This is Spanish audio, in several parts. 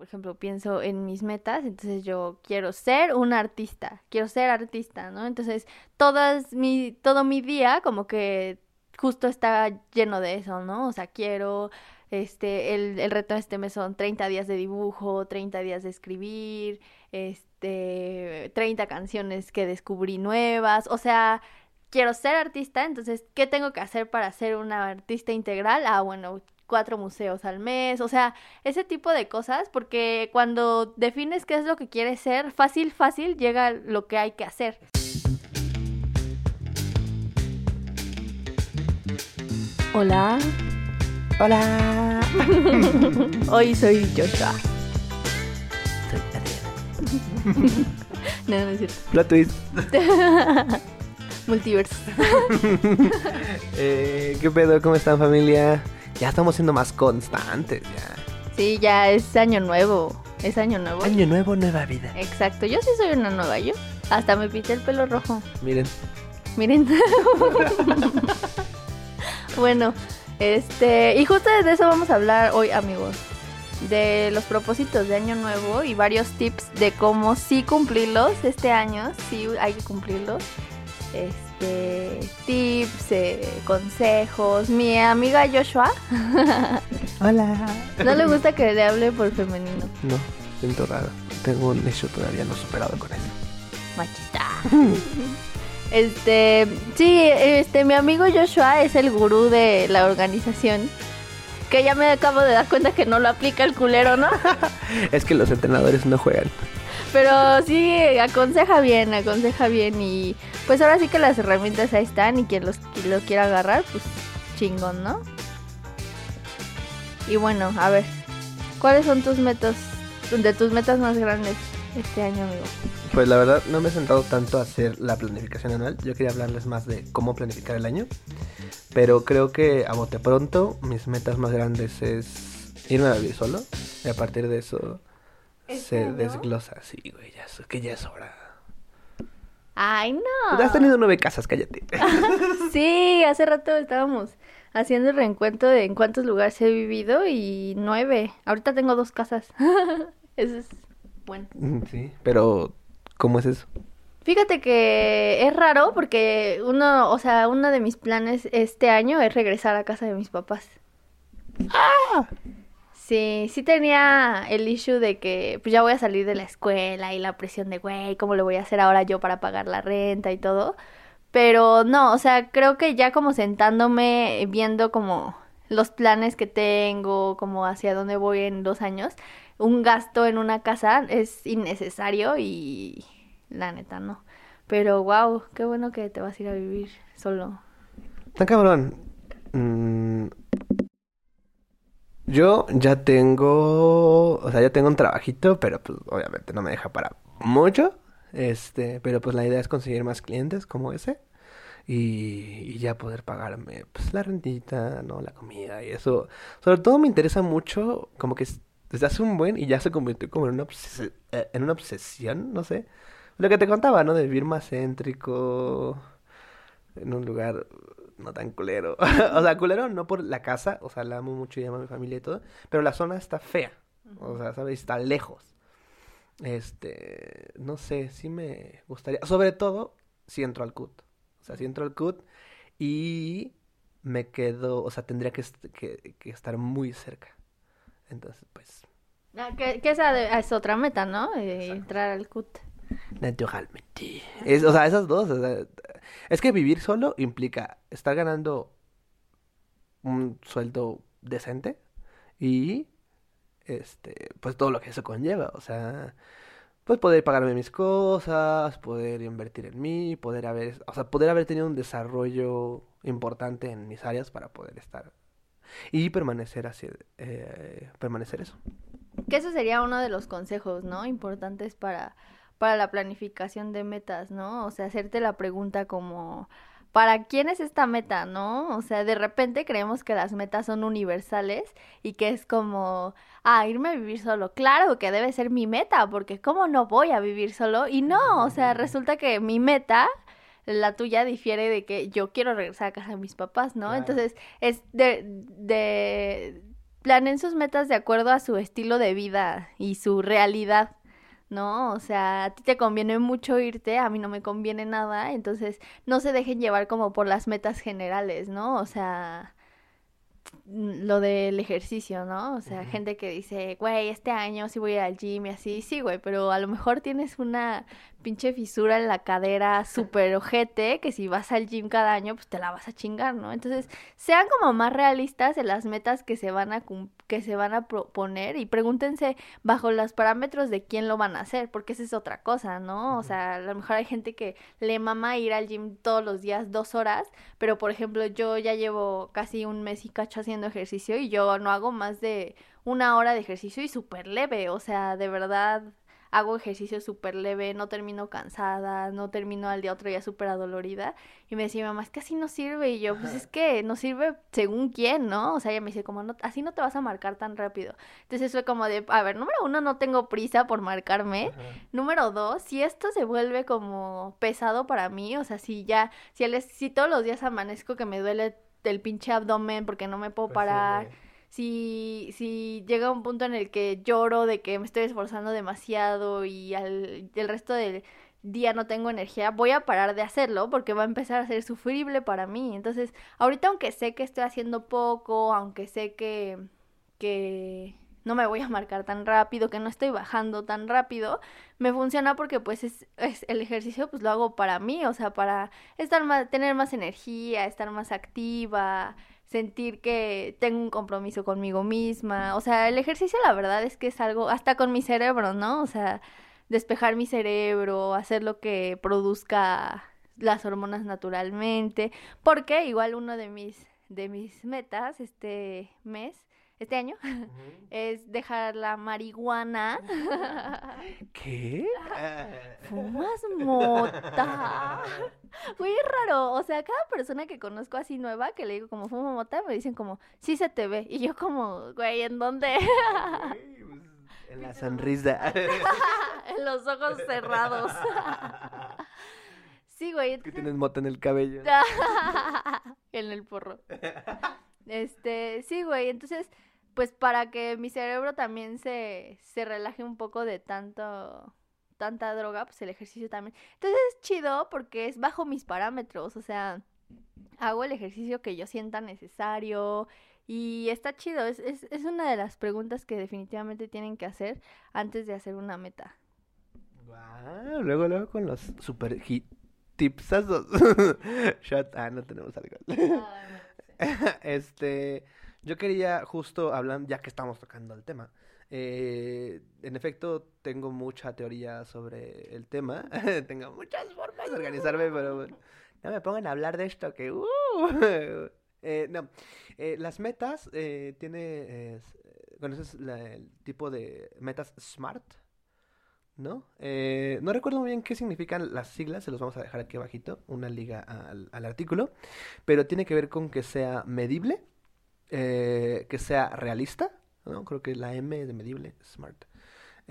por ejemplo, pienso en mis metas, entonces yo quiero ser un artista, quiero ser artista, ¿no? Entonces, todas mi, todo mi día como que justo está lleno de eso, ¿no? O sea, quiero, este, el, el reto de este mes son 30 días de dibujo, 30 días de escribir, este, 30 canciones que descubrí nuevas, o sea, quiero ser artista, entonces, ¿qué tengo que hacer para ser una artista integral? Ah, bueno, cuatro museos al mes, o sea, ese tipo de cosas, porque cuando defines qué es lo que quieres ser, fácil, fácil llega lo que hay que hacer. Hola. Hola. Hoy soy Joshua. Soy Adriana. No, no es cierto. Plot twist. Multiverso. Eh, ¿Qué pedo? ¿Cómo están familia? Ya estamos siendo más constantes ya. Sí, ya es año nuevo. Es año nuevo. Año nuevo, nueva vida. Exacto, yo sí soy una nueva yo. Hasta me pinté el pelo rojo. Miren. Miren. bueno, este, y justo de eso vamos a hablar hoy, amigos. De los propósitos de año nuevo y varios tips de cómo sí cumplirlos este año. Sí hay que cumplirlos. Este, tips, eh, consejos. Mi amiga Joshua Hola. no le gusta que le hable por femenino. No, siento raro. Tengo un hecho todavía no superado con eso. Machista. Este, sí, este, mi amigo Joshua es el gurú de la organización. Que ya me acabo de dar cuenta que no lo aplica el culero, ¿no? Es que los entrenadores no juegan. Pero sí, aconseja bien, aconseja bien. Y pues ahora sí que las herramientas ahí están. Y quien los, lo quiera agarrar, pues chingón, ¿no? Y bueno, a ver, ¿cuáles son tus metas, de tus metas más grandes este año, amigo? Pues la verdad no me he sentado tanto a hacer la planificación anual. Yo quería hablarles más de cómo planificar el año. Pero creo que a bote pronto mis metas más grandes es irme a vivir solo. Y a partir de eso ¿Este se desglosa. Sí, güey, ya es, que ya es hora. Ay, no. Has tenido nueve casas, cállate. Sí, hace rato estábamos haciendo el reencuentro de en cuántos lugares he vivido y nueve. Ahorita tengo dos casas. Eso es bueno. Mm, sí, pero ¿cómo es eso? Fíjate que es raro porque uno, o sea, uno de mis planes este año es regresar a casa de mis papás. Sí, sí tenía el issue de que pues ya voy a salir de la escuela y la presión de, güey, ¿cómo le voy a hacer ahora yo para pagar la renta y todo? Pero no, o sea, creo que ya como sentándome, viendo como los planes que tengo, como hacia dónde voy en dos años, un gasto en una casa es innecesario y la neta no. Pero wow, qué bueno que te vas a ir a vivir solo. Tan cabrón. Mm, Yo ya tengo, o sea, ya tengo un trabajito, pero pues obviamente no me deja para mucho. Este, pero pues la idea es conseguir más clientes como ese y, y ya poder pagarme pues la rentita, ¿no? La comida y eso. Sobre todo me interesa mucho como que es- desde hace un buen y ya se convirtió como en una obses- eh, en una obsesión, no sé. Lo que te contaba, ¿no? De vivir más céntrico, en un lugar no tan culero. O sea, culero no por la casa, o sea, la amo mucho y amo a mi familia y todo, pero la zona está fea. O sea, ¿sabes? Está lejos. Este, no sé, sí me gustaría, sobre todo si entro al CUT. O sea, si entro al CUT y me quedo, o sea, tendría que, est- que, que estar muy cerca. Entonces, pues, Ah, que, que esa de- es otra meta, ¿no? Eh, entrar al CUT. Naturalmente. Es, o sea, esas dos. es que vivir solo implica estar ganando un sueldo decente y este, pues todo lo que eso conlleva. O sea, pues poder pagarme mis cosas, poder invertir en mí, poder haber, o sea, poder haber tenido un desarrollo importante en mis áreas para poder estar y permanecer así, eh, permanecer eso. Que sería uno de los consejos, ¿no? Importantes para, para la planificación de metas, ¿no? O sea, hacerte la pregunta como, ¿para quién es esta meta, no? O sea, de repente creemos que las metas son universales y que es como, ah, irme a vivir solo. Claro que debe ser mi meta, porque ¿cómo no voy a vivir solo? Y no, o sea, resulta que mi meta... La tuya difiere de que yo quiero regresar a casa de mis papás, ¿no? Claro. Entonces, es de, de, planeen sus metas de acuerdo a su estilo de vida y su realidad. ¿No? O sea, a ti te conviene mucho irte, a mí no me conviene nada, entonces no se dejen llevar como por las metas generales, ¿no? O sea, lo del ejercicio, ¿no? O sea, gente que dice, güey, este año sí voy a ir al gym y así, sí, güey, pero a lo mejor tienes una pinche fisura en la cadera súper ojete que si vas al gym cada año, pues te la vas a chingar, ¿no? Entonces, sean como más realistas en las metas que se van a que se van a proponer y pregúntense bajo los parámetros de quién lo van a hacer, porque esa es otra cosa, ¿no? O sea, a lo mejor hay gente que le mama ir al gym todos los días dos horas, pero por ejemplo, yo ya llevo casi un mes y cacho haciendo ejercicio y yo no hago más de una hora de ejercicio y súper leve, o sea, de verdad hago ejercicio súper leve, no termino cansada, no termino al día otro día súper adolorida. Y me decía, mamá, es que así no sirve. Y yo, pues es que no sirve según quién, ¿no? O sea, ella me dice, como, no, así no te vas a marcar tan rápido. Entonces fue como de, a ver, número uno, no tengo prisa por marcarme. Número dos, si esto se vuelve como pesado para mí, o sea, si ya, si, si todos los días amanezco que me duele el pinche abdomen porque no me puedo pues parar si, si llega un punto en el que lloro de que me estoy esforzando demasiado y al, el resto del día no tengo energía, voy a parar de hacerlo porque va a empezar a ser sufrible para mí. Entonces, ahorita aunque sé que estoy haciendo poco, aunque sé que, que no me voy a marcar tan rápido, que no estoy bajando tan rápido, me funciona porque pues es, es, el ejercicio pues lo hago para mí, o sea, para estar más, tener más energía, estar más activa, sentir que tengo un compromiso conmigo misma. O sea, el ejercicio la verdad es que es algo, hasta con mi cerebro, ¿no? O sea, despejar mi cerebro, hacer lo que produzca las hormonas naturalmente. Porque igual uno de mis, de mis metas este mes este año es dejar la marihuana. ¿Qué? ¿Fumas mota? Muy raro. O sea, cada persona que conozco así nueva, que le digo como fumo mota, me dicen como, sí se te ve. Y yo como, güey, ¿en dónde? Pues, en la sonrisa. en los ojos cerrados. Sí, güey. Que tienes mota en el cabello. en el porro. Este, sí, güey. Entonces, pues para que mi cerebro también se, se relaje un poco de tanto tanta droga, pues el ejercicio también. Entonces es chido porque es bajo mis parámetros, o sea, hago el ejercicio que yo sienta necesario y está chido, es, es, es una de las preguntas que definitivamente tienen que hacer antes de hacer una meta. Wow, luego, luego con los super hit tipsazos. Shot, ah, no tenemos algo. este, yo quería justo hablar, ya que estamos tocando el tema, eh, en efecto, tengo mucha teoría sobre el tema. tengo muchas formas de organizarme, pero bueno, no me pongan a hablar de esto que... Uh, eh, no, eh, las metas eh, tiene... ¿Conoces el tipo de metas SMART? ¿No? no recuerdo muy bien qué significan las siglas, se los vamos a dejar aquí abajito, una liga al, artículo, pero tiene que ver con que sea medible, que sea realista, ¿no? Creo que la M de medible, smart.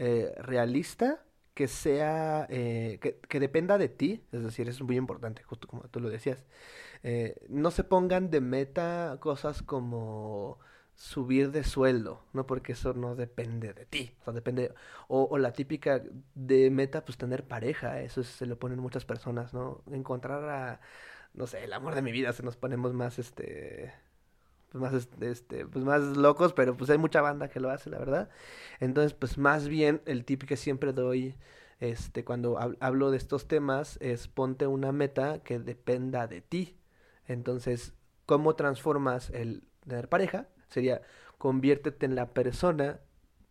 Eh, realista, que sea, eh, que, dependa de ti, es decir, es muy importante, justo como tú lo decías. Eh, no se pongan de meta cosas como subir de sueldo, ¿no? Porque eso no depende de ti, o sea, depende, o, o la típica de meta, pues tener pareja, eso se lo ponen muchas personas, ¿no? Encontrar a, no sé, el amor de mi vida, se nos ponemos más, este, pues más este pues más locos pero pues hay mucha banda que lo hace la verdad entonces pues más bien el tip que siempre doy este cuando hablo de estos temas es ponte una meta que dependa de ti entonces cómo transformas el tener pareja sería conviértete en la persona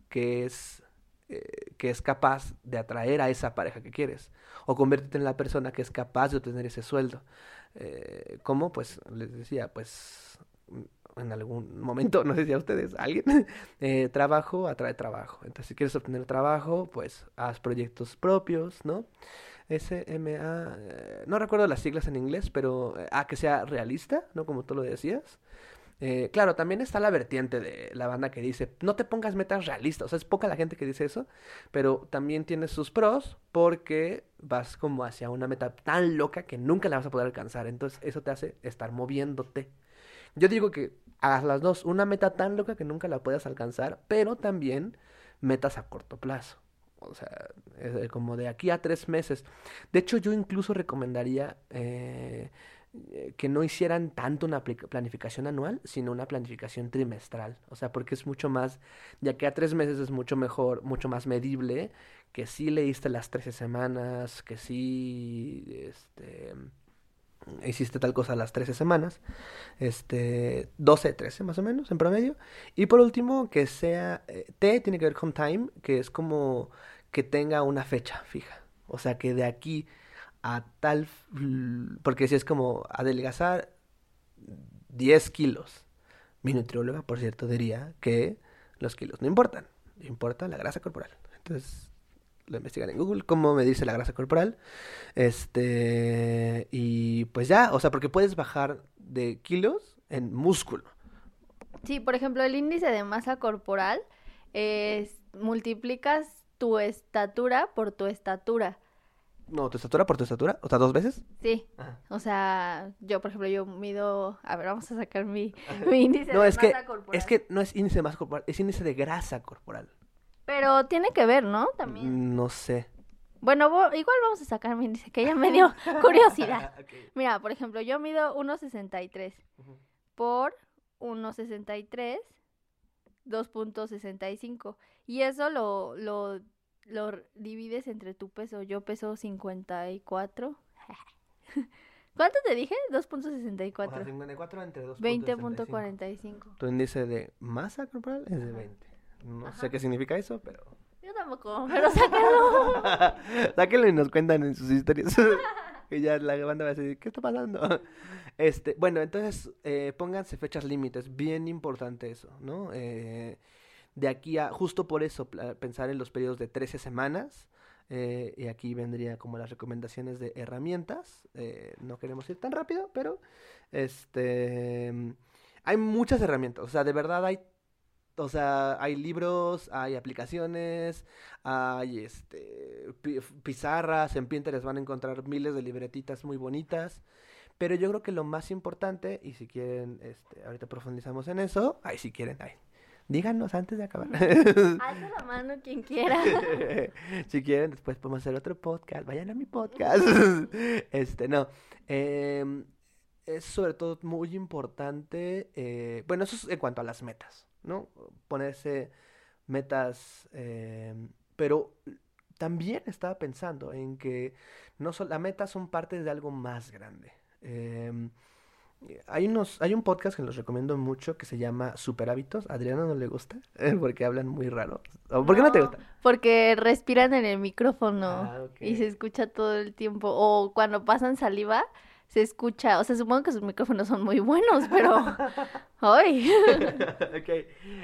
que es eh, que es capaz de atraer a esa pareja que quieres o conviértete en la persona que es capaz de obtener ese sueldo eh, cómo pues les decía pues en algún momento, no sé si a ustedes, alguien, eh, trabajo atrae trabajo. Entonces, si quieres obtener trabajo, pues haz proyectos propios, ¿no? SMA, eh, no recuerdo las siglas en inglés, pero eh, a que sea realista, ¿no? Como tú lo decías. Eh, claro, también está la vertiente de la banda que dice, no te pongas metas realistas, o sea, es poca la gente que dice eso, pero también tiene sus pros porque vas como hacia una meta tan loca que nunca la vas a poder alcanzar, entonces eso te hace estar moviéndote. Yo digo que Haz las dos, una meta tan loca que nunca la puedas alcanzar, pero también metas a corto plazo. O sea, es como de aquí a tres meses. De hecho, yo incluso recomendaría eh, eh, que no hicieran tanto una planificación anual, sino una planificación trimestral. O sea, porque es mucho más, ya que a tres meses es mucho mejor, mucho más medible, que sí leíste las 13 semanas, que sí, este, hiciste tal cosa las 13 semanas, este, 12, 13 más o menos en promedio. Y por último, que sea, eh, T tiene que ver con time, que es como que tenga una fecha fija. O sea, que de aquí a tal, porque si es como adelgazar 10 kilos. Mi nutrióloga, por cierto, diría que los kilos no importan, importa la grasa corporal. Entonces, lo investigan en Google, cómo medirse la grasa corporal. Este, y pues ya, o sea, porque puedes bajar de kilos en músculo. Sí, por ejemplo, el índice de masa corporal es multiplicas tu estatura por tu estatura. No, tu estatura por tu estatura, o sea, dos veces. Sí. O sea, yo, por ejemplo, yo mido, a ver, vamos a sacar mi, mi índice no, de es masa que, corporal. Es que no es índice de masa corporal, es índice de grasa corporal. Pero tiene que ver, ¿no? También. No sé. Bueno, igual vamos a sacar mi índice, que ya me dio curiosidad. Mira, por ejemplo, yo mido 1.63 por 1.63, 2.65. Y eso lo, lo, lo divides entre tu peso. Yo peso 54. ¿Cuánto te dije? 2.64. 54 entre 20.45. Tu índice de masa corporal es de 20. No sé qué significa eso, pero... Yo tampoco, pero sáquenlo. sáquenlo y nos cuentan en sus historias. y ya la banda va a decir, ¿qué está pasando? Este, bueno, entonces eh, pónganse fechas límites, bien importante eso, ¿no? Eh, de aquí a, justo por eso, pensar en los periodos de 13 semanas. Eh, y aquí vendría como las recomendaciones de herramientas. no queremos ir tan rápido, pero este hay muchas herramientas. O sea, de verdad hay o sea, hay libros, hay aplicaciones, hay este pizarras, en Pinterest van a encontrar miles de libretitas muy bonitas. Pero yo creo que lo más importante, y si quieren, este, ahorita profundizamos en eso, ay, si quieren, ay, díganos antes de acabar. Alza la mano quien quiera. si quieren, después podemos hacer otro podcast. Vayan a mi podcast. este, no. Eh, es sobre todo muy importante, eh, bueno, eso es en cuanto a las metas, ¿no? Ponerse metas, eh, pero también estaba pensando en que no son, las metas son parte de algo más grande. Em, hay unos, hay un podcast que los recomiendo mucho que se llama Super Hábitos. A Adriana no le gusta porque hablan muy raro. ¿Por qué no, te gusta? Porque respiran en el micrófono Ah, y se escucha todo el tiempo. O cuando pasan saliva, se escucha, o sea, supongo que sus micrófonos son muy buenos, pero... ¡Ay! ok.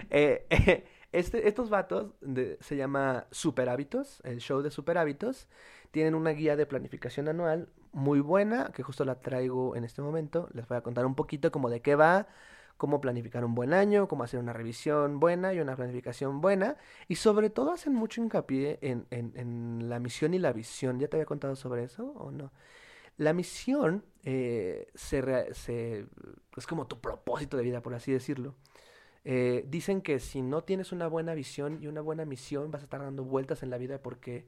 Eh, este, estos vatos se llama Super Hábitos, el show de Super Hábitos. Tienen una guía de planificación anual muy buena, que justo la traigo en este momento. Les voy a contar un poquito como de qué va, cómo planificar un buen año, cómo hacer una revisión buena y una planificación buena. Y sobre todo hacen mucho hincapié en, en, la misión y la visión. ¿Ya te había contado sobre eso o no? La misión eh, se, se, es como tu propósito de vida, por así decirlo. Eh, dicen que si no tienes una buena visión y una buena misión, vas a estar dando vueltas en la vida porque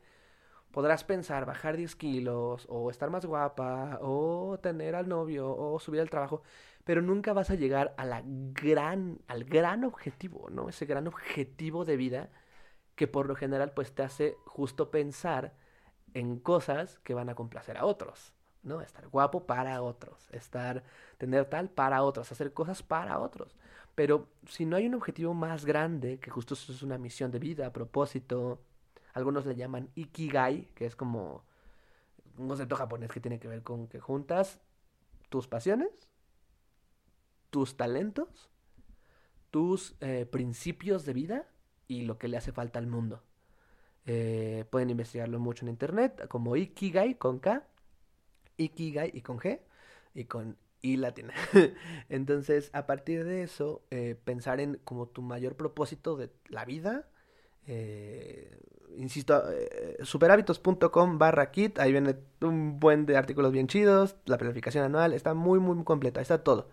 podrás pensar bajar 10 kilos o estar más guapa o tener al novio o subir al trabajo, pero nunca vas a llegar a la gran, al gran objetivo, ¿no? Ese gran objetivo de vida que por lo general pues te hace justo pensar en cosas que van a complacer a otros. ¿no? Estar guapo para otros, estar, tener tal para otros, hacer cosas para otros. Pero si no hay un objetivo más grande, que justo eso es una misión de vida, propósito, algunos le llaman ikigai, que es como un concepto japonés que tiene que ver con que juntas tus pasiones, tus talentos, tus eh, principios de vida y lo que le hace falta al mundo. Eh, pueden investigarlo mucho en internet, como Ikigai con K, Ikigai y con G y con I latina. Entonces, a partir de eso, eh, pensar en como tu mayor propósito de la vida. Eh, insisto, eh, superhábitos.com barra kit, ahí viene un buen de artículos bien chidos, la planificación anual, está muy, muy completa, está todo.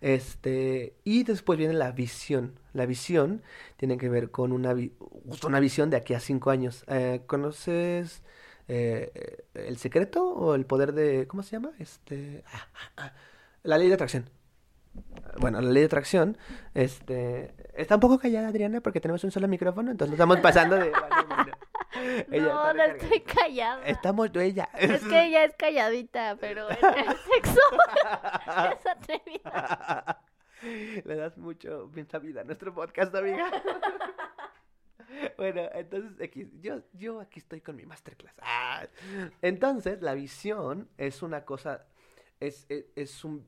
Este, y después viene la visión. La visión tiene que ver con una visión de aquí a cinco años. Eh, ¿conoces eh, el secreto o el poder de, ¿cómo se llama? Este, ah, ah, ah, la ley de atracción. Bueno, la ley de atracción, este, está un poco callada Adriana porque tenemos un solo micrófono, entonces estamos pasando de... Ella no, no estoy callada. Estamos ella. Es que ella es calladita, pero en el sexo es atrevida. Le das mucho mucha vida a nuestro podcast, amiga. Bueno, entonces X, yo, yo aquí estoy con mi masterclass. Ah, Entonces, la visión es una cosa, es, es, es un,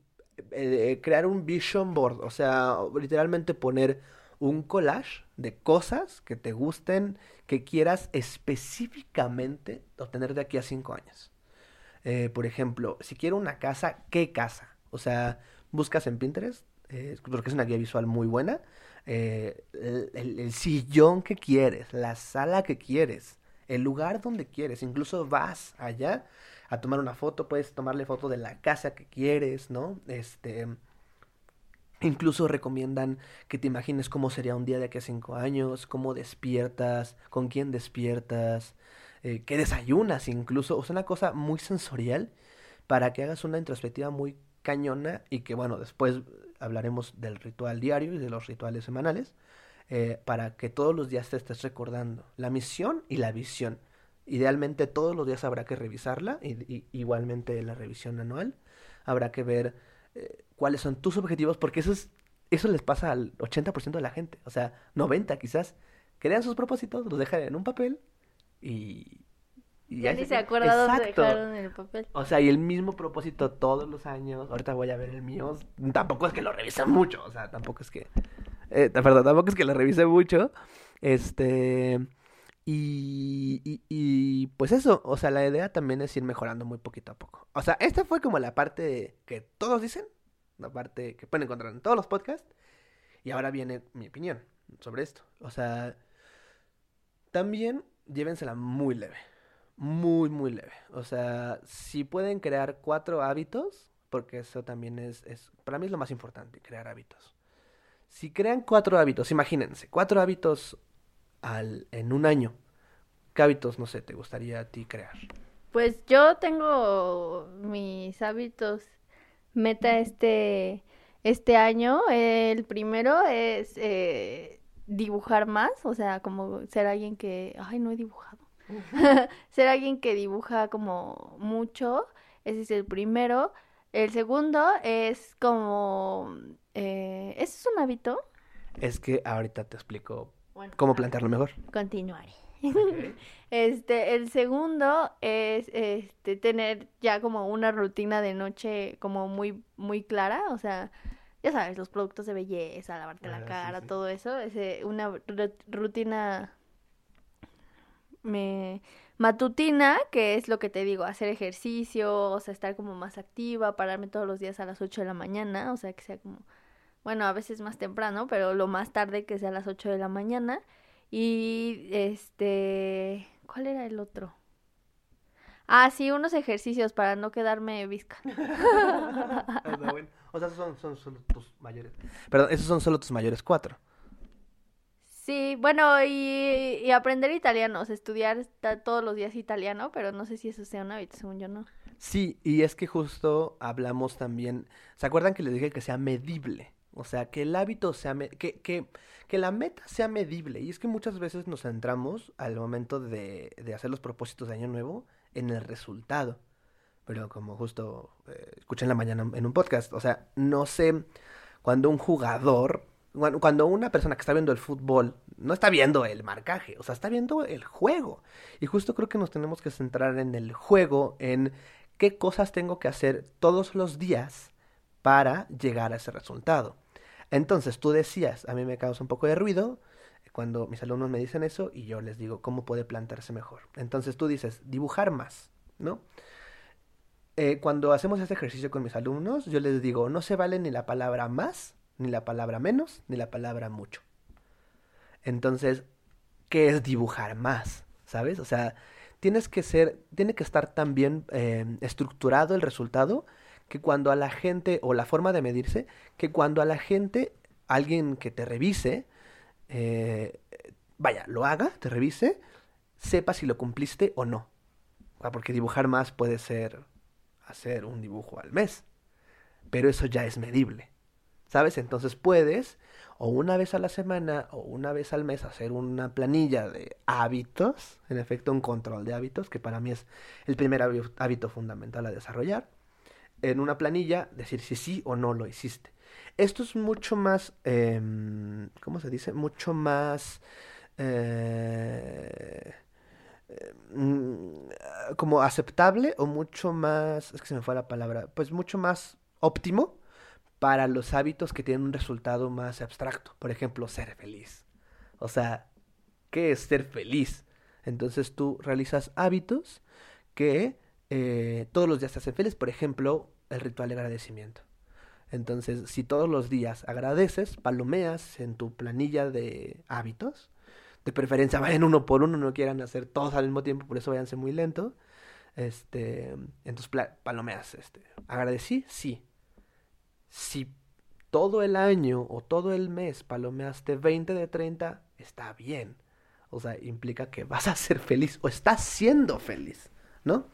eh, crear un vision board, o sea, literalmente poner un collage de cosas que te gusten, que quieras específicamente obtener de aquí a cinco años. Eh, por ejemplo, si quiero una casa, ¿qué casa? O sea, buscas en Pinterest, eh, porque es una guía visual muy buena, eh, el sillón que quieres, la sala que quieres, el lugar donde quieres, incluso vas allá a tomar una foto, puedes tomarle foto de la casa que quieres, ¿no? Este, Incluso recomiendan que te imagines cómo sería un día de aquí a cinco años, cómo despiertas, con quién despiertas, eh, qué desayunas incluso. O sea, una cosa muy sensorial para que hagas una introspectiva muy cañona y que, bueno, después hablaremos del ritual diario y de los rituales semanales, eh, para que todos los días te estés recordando la misión y la visión. Idealmente todos los días habrá que revisarla, y, y- igualmente la revisión anual. Habrá que ver eh, cuáles son tus objetivos, porque eso es, eso les pasa al 80% de la gente, o sea, 90 quizás, crean sus propósitos, los dejan en un papel y... y Ya ni se acuerda dónde Exacto. dejaron el papel. O sea, y el mismo propósito todos los años. Ahorita voy a ver el mío. Tampoco es que lo revise mucho. O sea, tampoco es que. Eh, perdón, tampoco es que lo revise mucho. Este. Y, y, pues eso, o sea, la idea también es ir mejorando muy poquito a poco. O sea, esta fue como la parte que todos dicen, la parte que pueden encontrar en todos los podcasts. Y ahora viene mi opinión sobre esto. O sea, también llévensela muy leve. Muy, muy leve. O sea, si pueden crear cuatro hábitos, porque eso también es, es, para mí es lo más importante, crear hábitos. Si crean cuatro hábitos, imagínense, cuatro hábitos al, en un año, ¿qué hábitos, no sé, te gustaría a ti crear? Pues yo tengo mis hábitos meta este, este año. El primero es eh, dibujar más, o sea, como ser alguien que, ay, no he dibujado. ser alguien que dibuja como mucho, ese es el primero. El segundo es como, eh, ¿eso es un hábito? Es que ahorita te explico Bueno, cómo plantearlo mejor. continuaré. Este, el segundo es este tener ya como una rutina de noche como muy muy clara, o sea, ya sabes, los productos de belleza, lavarte Ah, la sí, cara, sí. todo eso, es una ru- rutina me matutina, que es lo que te digo, hacer ejercicio, o sea, estar como más activa, pararme todos los días a las 8 de la mañana, o sea, que sea como bueno, a veces más temprano, pero lo más tarde que sea a las 8 de la mañana. Y este, ¿cuál era el otro? Ah, sí, unos ejercicios para no quedarme visca. Bueno. O sea, esos son, son solo tus mayores. Perdón, esos son solo tus mayores cuatro. Sí, bueno, y, y aprender italiano, o sea, estudiar todos los días italiano, pero no sé si eso sea un hábito, según yo no. Sí, y es que justo hablamos también. ¿Se acuerdan que les dije que sea medible? O sea, que el hábito sea. que, que, que la meta sea medible. Y es que muchas veces nos centramos al momento de, de hacer los propósitos de Año Nuevo en el resultado. Pero como justo eh, escuché en la mañana en un podcast, o sea, no sé cuando un jugador, cuando una persona que está viendo el fútbol, no está viendo el marcaje, o sea, está viendo el juego. Y justo creo que nos tenemos que centrar en el juego, en qué cosas tengo que hacer todos los días para llegar a ese resultado. Entonces tú decías, a mí me causa un poco de ruido cuando mis alumnos me dicen eso y yo les digo cómo puede plantearse mejor. Entonces tú dices, dibujar más, ¿no? Eh, cuando hacemos este ejercicio con mis alumnos, yo les digo, no se vale ni la palabra más, ni la palabra menos, ni la palabra mucho. Entonces, ¿qué es dibujar más? ¿Sabes? O sea, tienes que ser, tiene que estar tan bien eh, estructurado el resultado que cuando a la gente, o la forma de medirse, que cuando a la gente, alguien que te revise, eh, vaya, lo haga, te revise, sepa si lo cumpliste o no. Porque dibujar más puede ser hacer un dibujo al mes, pero eso ya es medible. ¿Sabes? Entonces puedes o una vez a la semana o una vez al mes hacer una planilla de hábitos, en efecto un control de hábitos, que para mí es el primer hábito fundamental a desarrollar. En una planilla decir si sí o no lo hiciste. Esto es mucho más, em, ¿cómo se dice? Mucho más... Eh, em, como aceptable o mucho más, es que se me fue la palabra, pues mucho más óptimo para los hábitos que tienen un resultado más abstracto. Por ejemplo, ser feliz. O sea, ¿qué es ser feliz? Entonces tú realizas hábitos que eh, todos los días te hacen feliz. Por ejemplo, el ritual de agradecimiento. Entonces, si todos los días agradeces, palomeas en tu planilla de hábitos, de preferencia vayan uno por uno, no quieran hacer todos al mismo tiempo, por eso váyanse muy lento. Este, entonces palomeas, este, agradecí, sí, si todo el año o todo el mes palomeaste 20 de 30, está bien. O sea, implica que vas a ser feliz o estás siendo feliz, ¿no?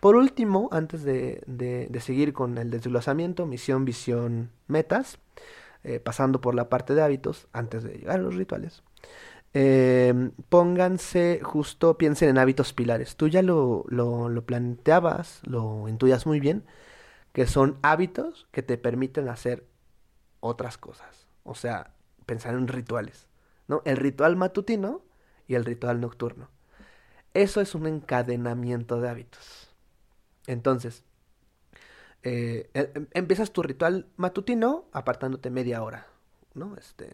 Por último, antes de, de, seguir con el desglosamiento, misión, visión, metas, eh, pasando por la parte de hábitos, antes de llegar a los rituales, em, pónganse justo, piensen en hábitos pilares. Tú ya lo, lo, lo planteabas, lo intuyas muy bien, que son hábitos que te permiten hacer otras cosas. O sea, pensar en rituales, ¿no? El ritual matutino y el ritual nocturno. Eso es un encadenamiento de hábitos. Entonces, eh, em, em, empiezas tu ritual matutino apartándote media hora, ¿no? Este,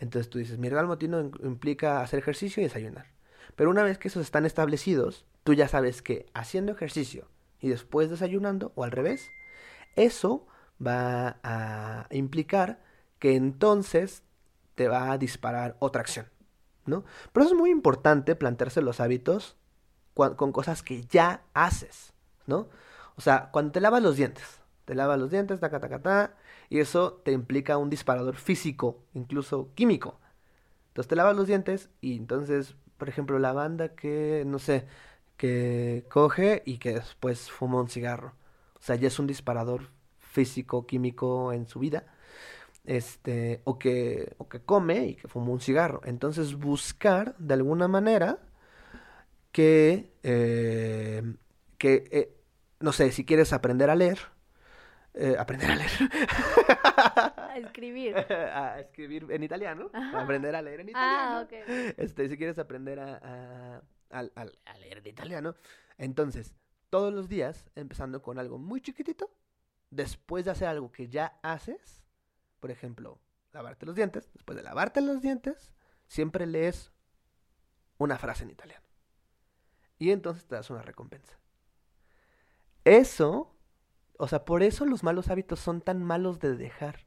entonces tú dices, mi ritual matutino implica hacer ejercicio y desayunar. Pero una vez que esos están establecidos, tú ya sabes que haciendo ejercicio y después desayunando o al revés, eso va a implicar que entonces te va a disparar otra acción, ¿no? Pero es muy importante plantearse los hábitos con cosas que ya haces, ¿no? O sea, cuando te lavas los dientes, te lavas los dientes, taca, taca, ta, y eso te implica un disparador físico, incluso químico. Entonces te lavas los dientes y entonces, por ejemplo, la banda que, no sé, que coge y que después fuma un cigarro. O sea, ya es un disparador físico, químico en su vida. Este, o que, o que come y que fuma un cigarro. Entonces, buscar de alguna manera que, eh, que eh, no sé, si quieres aprender a leer, eh, aprender a leer. a escribir. a escribir en italiano. Aprender a leer en ah, italiano. Ah, ok. Este, si quieres aprender a al, a leer en italiano. Entonces, todos los días, empezando con algo muy chiquitito, después de hacer algo que ya haces, por ejemplo, lavarte los dientes, después de lavarte los dientes, siempre lees una frase en italiano. Y entonces te das una recompensa. Eso, o sea, por eso los malos hábitos son tan malos de dejar.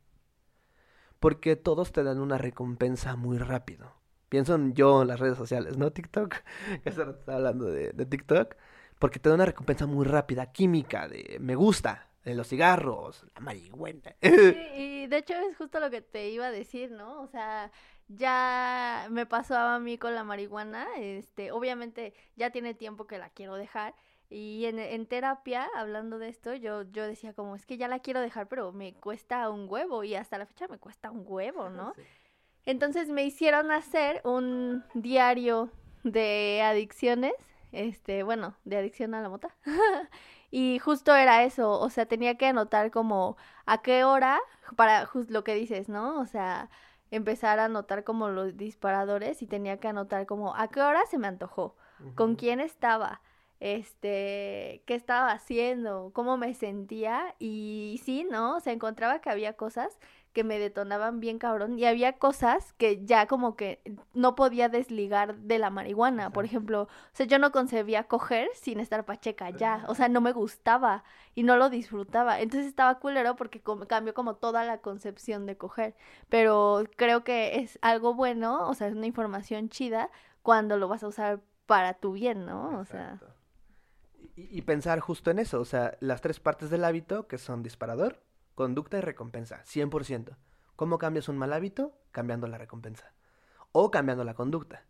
Porque todos te dan una recompensa muy rápido. Pienso en yo en las redes sociales, ¿no? TikTok, se está hablando de, TikTok, porque te da una recompensa muy rápida, química, de me gusta, de los cigarros, la marihuana. y de hecho es justo lo que te iba a decir, ¿no? O sea, ya me pasó a mí con la marihuana, este, obviamente ya tiene tiempo que la quiero dejar. Y en, en, terapia, hablando de esto, yo, yo decía como, es que ya la quiero dejar, pero me cuesta un huevo y hasta la fecha me cuesta un huevo, ¿no? Entonces me hicieron hacer un diario de adicciones, este, bueno, de adicción a la mota. y justo era eso, o sea, tenía que anotar como a qué hora, para justo lo que dices, ¿no? O sea, empezar a anotar como los disparadores y tenía que anotar como a qué hora se me antojó, con quién estaba, este, qué estaba haciendo, cómo me sentía y sí, ¿no? O sea, encontraba que había cosas que me detonaban bien cabrón y había cosas que ya como que no podía desligar de la marihuana, por ejemplo, o sea, yo no concebía coger sin estar pacheca ya, o sea, no me gustaba y no lo disfrutaba, entonces estaba culero porque cambió como toda la concepción de coger, pero creo que es algo bueno, o sea, es una información chida cuando lo vas a usar para tu bien, ¿no? O sea... Y, y pensar justo en eso, o sea, las tres partes del hábito que son disparador, conducta y recompensa, 100%. ¿Cómo cambias un mal hábito? Cambiando la recompensa. O cambiando la conducta.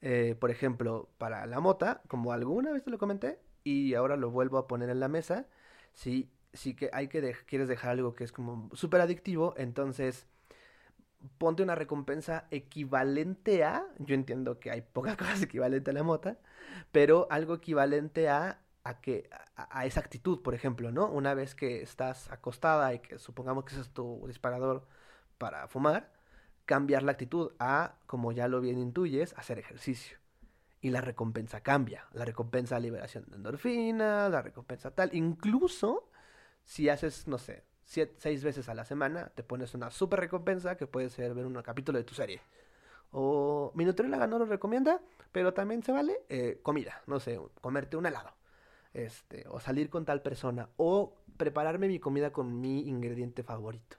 Eh, por ejemplo, para la mota, como alguna vez te lo comenté, y ahora lo vuelvo a poner en la mesa, si, si que hay que quieres dejar algo que es como súper adictivo, entonces ponte una recompensa equivalente a, yo entiendo que hay pocas cosas equivalentes a la mota, pero algo equivalente a, a que, a, esa actitud, por ejemplo, ¿no? Una vez que estás acostada y que supongamos que ese es tu disparador para fumar, cambiar la actitud a, como ya lo bien intuyes, hacer ejercicio. Y la recompensa cambia. La recompensa liberación de endorfinas, la recompensa tal. Incluso si haces, no sé, seis veces a la semana, te pones una super recompensa que puede ser ver un capítulo de tu serie. O mi nutrióloga no lo recomienda, pero también se vale eh, comida, no sé, comerte un helado. Este, o salir con tal persona, o prepararme mi comida con mi ingrediente favorito.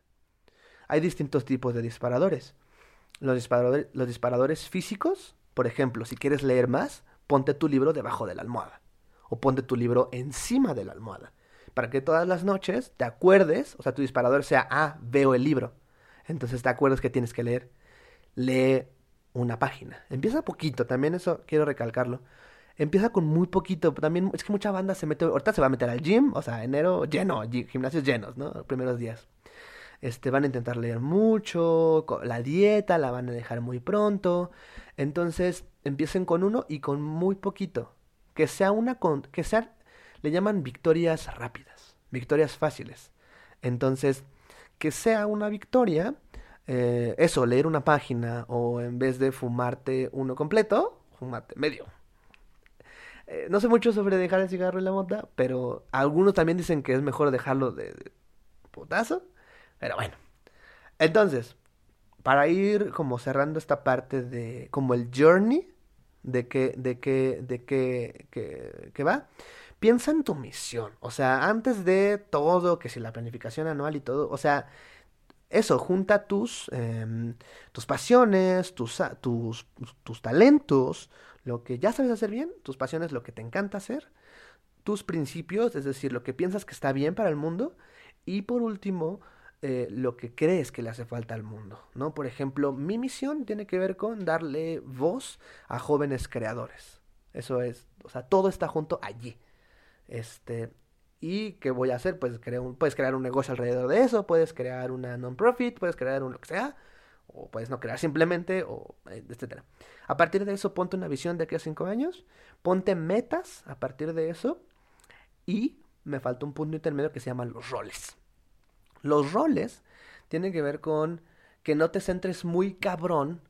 Hay distintos tipos de disparadores. Los disparadores, los disparadores físicos, por ejemplo, si quieres leer más, ponte tu libro debajo de la almohada. O ponte tu libro encima de la almohada. Para que todas las noches te acuerdes, o sea, tu disparador sea, ah, veo el libro. Entonces te acuerdas que tienes que leer. Lee una página. Empieza poquito, también eso quiero recalcarlo. Empieza con muy poquito. También es que mucha banda se mete, ahorita se va a meter al gym, o sea, enero lleno, gi- gimnasios llenos, ¿no? Los primeros días. Este, van a intentar leer mucho, la dieta la van a dejar muy pronto. Entonces, empiecen con uno y con muy poquito. Que sea una con, que sea, le llaman victorias rápidas, victorias fáciles. Entonces, que sea una victoria, eh, eso, leer una página o en vez de fumarte uno completo, fumarte medio. Eh, no sé mucho sobre dejar el cigarro y la mota, pero algunos también dicen que es mejor dejarlo de, de putazo. Pero bueno. Entonces, para ir como cerrando esta parte de como el journey de que de que de que va, piensa en tu misión, o sea, antes de todo, que si la planificación anual y todo, o sea, eso, junta tus em, tus pasiones, tus, tus tus talentos, lo que ya sabes hacer bien, tus pasiones, lo que te encanta hacer, tus principios, es decir, lo que piensas que está bien para el mundo, y por último, eh, lo que crees que le hace falta al mundo, ¿no? Por ejemplo, mi misión tiene que ver con darle voz a jóvenes creadores. Eso es, o sea, todo está junto allí. Este, ¿y qué voy a hacer? Pues crear un, puedes crear un negocio alrededor de eso, puedes crear una non-profit, puedes crear un lo que sea, o puedes no crear simplemente, o eh, etcétera. A partir de eso, ponte una visión de aquí a cinco años, ponte metas a partir de eso, y me falta un punto intermedio que se llama los roles. Los roles tienen que ver con que no te centres muy cabrón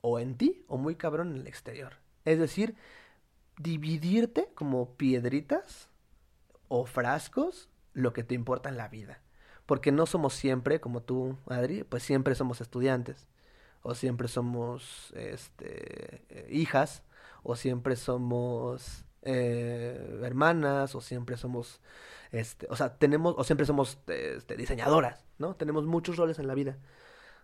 o en ti o muy cabrón en el exterior. Es decir, dividirte como piedritas o frascos lo que te importa en la vida. Porque no somos siempre, como tú, Adri, pues siempre somos estudiantes. O siempre somos este, eh, hijas. O siempre somos eh, hermanas. O siempre somos, este, o sea, tenemos, o siempre somos este, diseñadoras, ¿no? Tenemos muchos roles en la vida.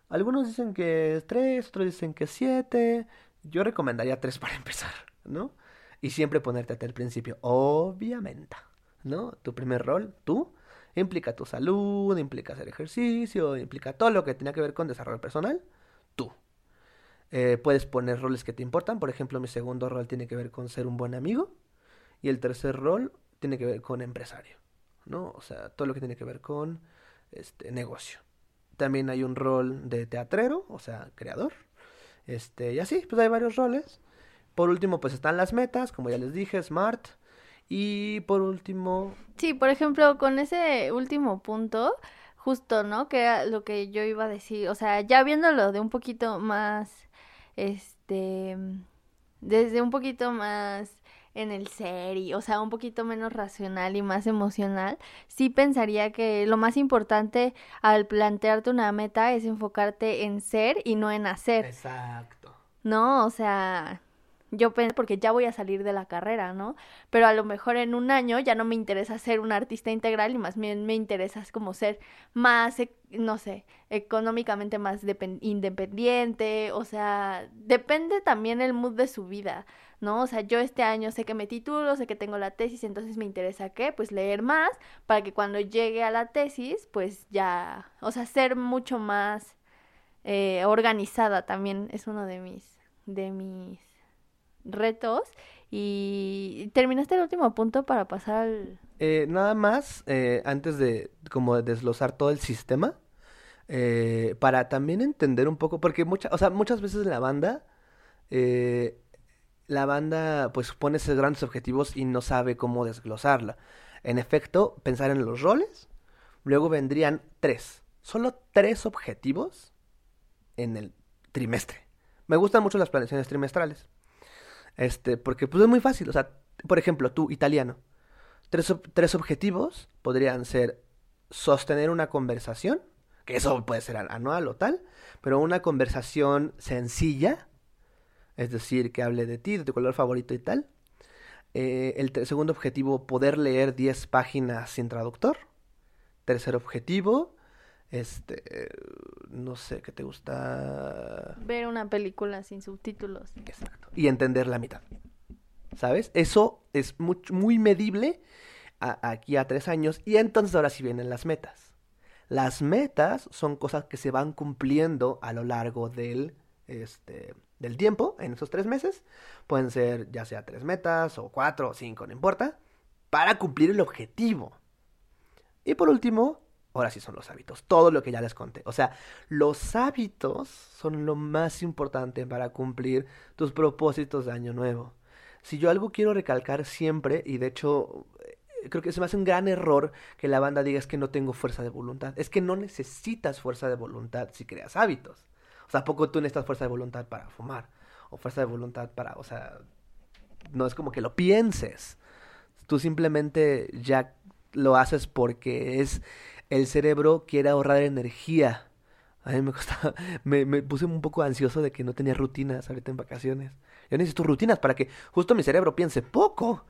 Algunos dicen que es tres, otros dicen que siete. Yo recomendaría tres para empezar, ¿no? Y siempre ponerte hasta el principio, obviamente, ¿no? Tu primer rol, tú, implica tu salud, implica hacer ejercicio, implica todo lo que tenga que ver con desarrollo personal, tú. Eh, puedes poner roles que te importan, por ejemplo, mi segundo rol tiene que ver con ser un buen amigo y el tercer rol tiene que ver con empresario, ¿no? O sea, todo lo que tiene que ver con este negocio. También hay un rol de teatrero, o sea, creador. Este, y así, pues hay varios roles. Por último, pues están las metas, como ya les dije, SMART. Y por último, Sí, por ejemplo, con ese último punto, justo, ¿no? Que era lo que yo iba a decir, o sea, ya viéndolo de un poquito más, este, desde un poquito más en el ser y, o sea, un poquito menos racional y más emocional, sí pensaría que lo más importante al plantearte una meta es enfocarte en ser y no en hacer. exacto. No, o sea, yo pensé porque ya voy a salir de la carrera, ¿no? Pero a lo mejor en un año ya no me interesa ser un artista integral y más bien me interesa es como ser más, ec- no sé, económicamente más depen- independiente, o sea, depende también el mood de su vida. ¿no? O sea, yo este año sé que me titulo, sé que tengo la tesis, entonces me interesa qué, pues leer más para que cuando llegue a la tesis, pues ya, o sea, ser mucho más eh, organizada también es uno de mis, de mis retos. Y terminaste el último punto para pasar al... Eh, nada más, eh, antes de como desglosar todo el sistema, eh, para también entender un poco, porque o sea, muchas veces la banda, eh, la banda pues pone esos grandes objetivos y no sabe cómo desglosarla. En efecto, pensar en los roles, luego vendrían tres, solo tres objetivos en el trimestre. Me gustan mucho las planeaciones trimestrales. Este, porque pues es muy fácil, o sea, por ejemplo, tú, italiano, tres, tres objetivos podrían ser sostener una conversación, que eso puede ser an- anual o tal, pero una conversación sencilla, es decir, que hable de ti, de tu color favorito y tal. Eh, el segundo objetivo, poder leer 10 páginas sin traductor. Tercer objetivo, este, no sé, ¿qué te gusta? Ver una película sin subtítulos. Exacto. Y entender la mitad. ¿Sabes? Eso es muy, muy medible a- aquí a tres años. Y entonces ahora sí vienen las metas. Las metas son cosas que se van cumpliendo a lo largo del, este, del tiempo, en esos tres meses. Pueden ser ya sea tres metas o cuatro o cinco, no importa. Para cumplir el objetivo. Y por último, ahora sí son los hábitos. Todo lo que ya les conté. O sea, los hábitos son lo más importante para cumplir tus propósitos de año nuevo. Si yo algo quiero recalcar siempre, y de hecho eh, creo que se me hace un gran error que la banda diga es que no tengo fuerza de voluntad. Es que no necesitas fuerza de voluntad si creas hábitos. O sea, ¿a poco tú necesitas fuerza de voluntad para fumar? O fuerza de voluntad para, o sea, no es como que lo pienses. Tú simplemente ya lo haces porque es el cerebro quiere ahorrar energía. A mí me costaba, me, me puse un poco ansioso de que no tenía rutinas ahorita en vacaciones. Yo necesito rutinas para que justo mi cerebro piense poco,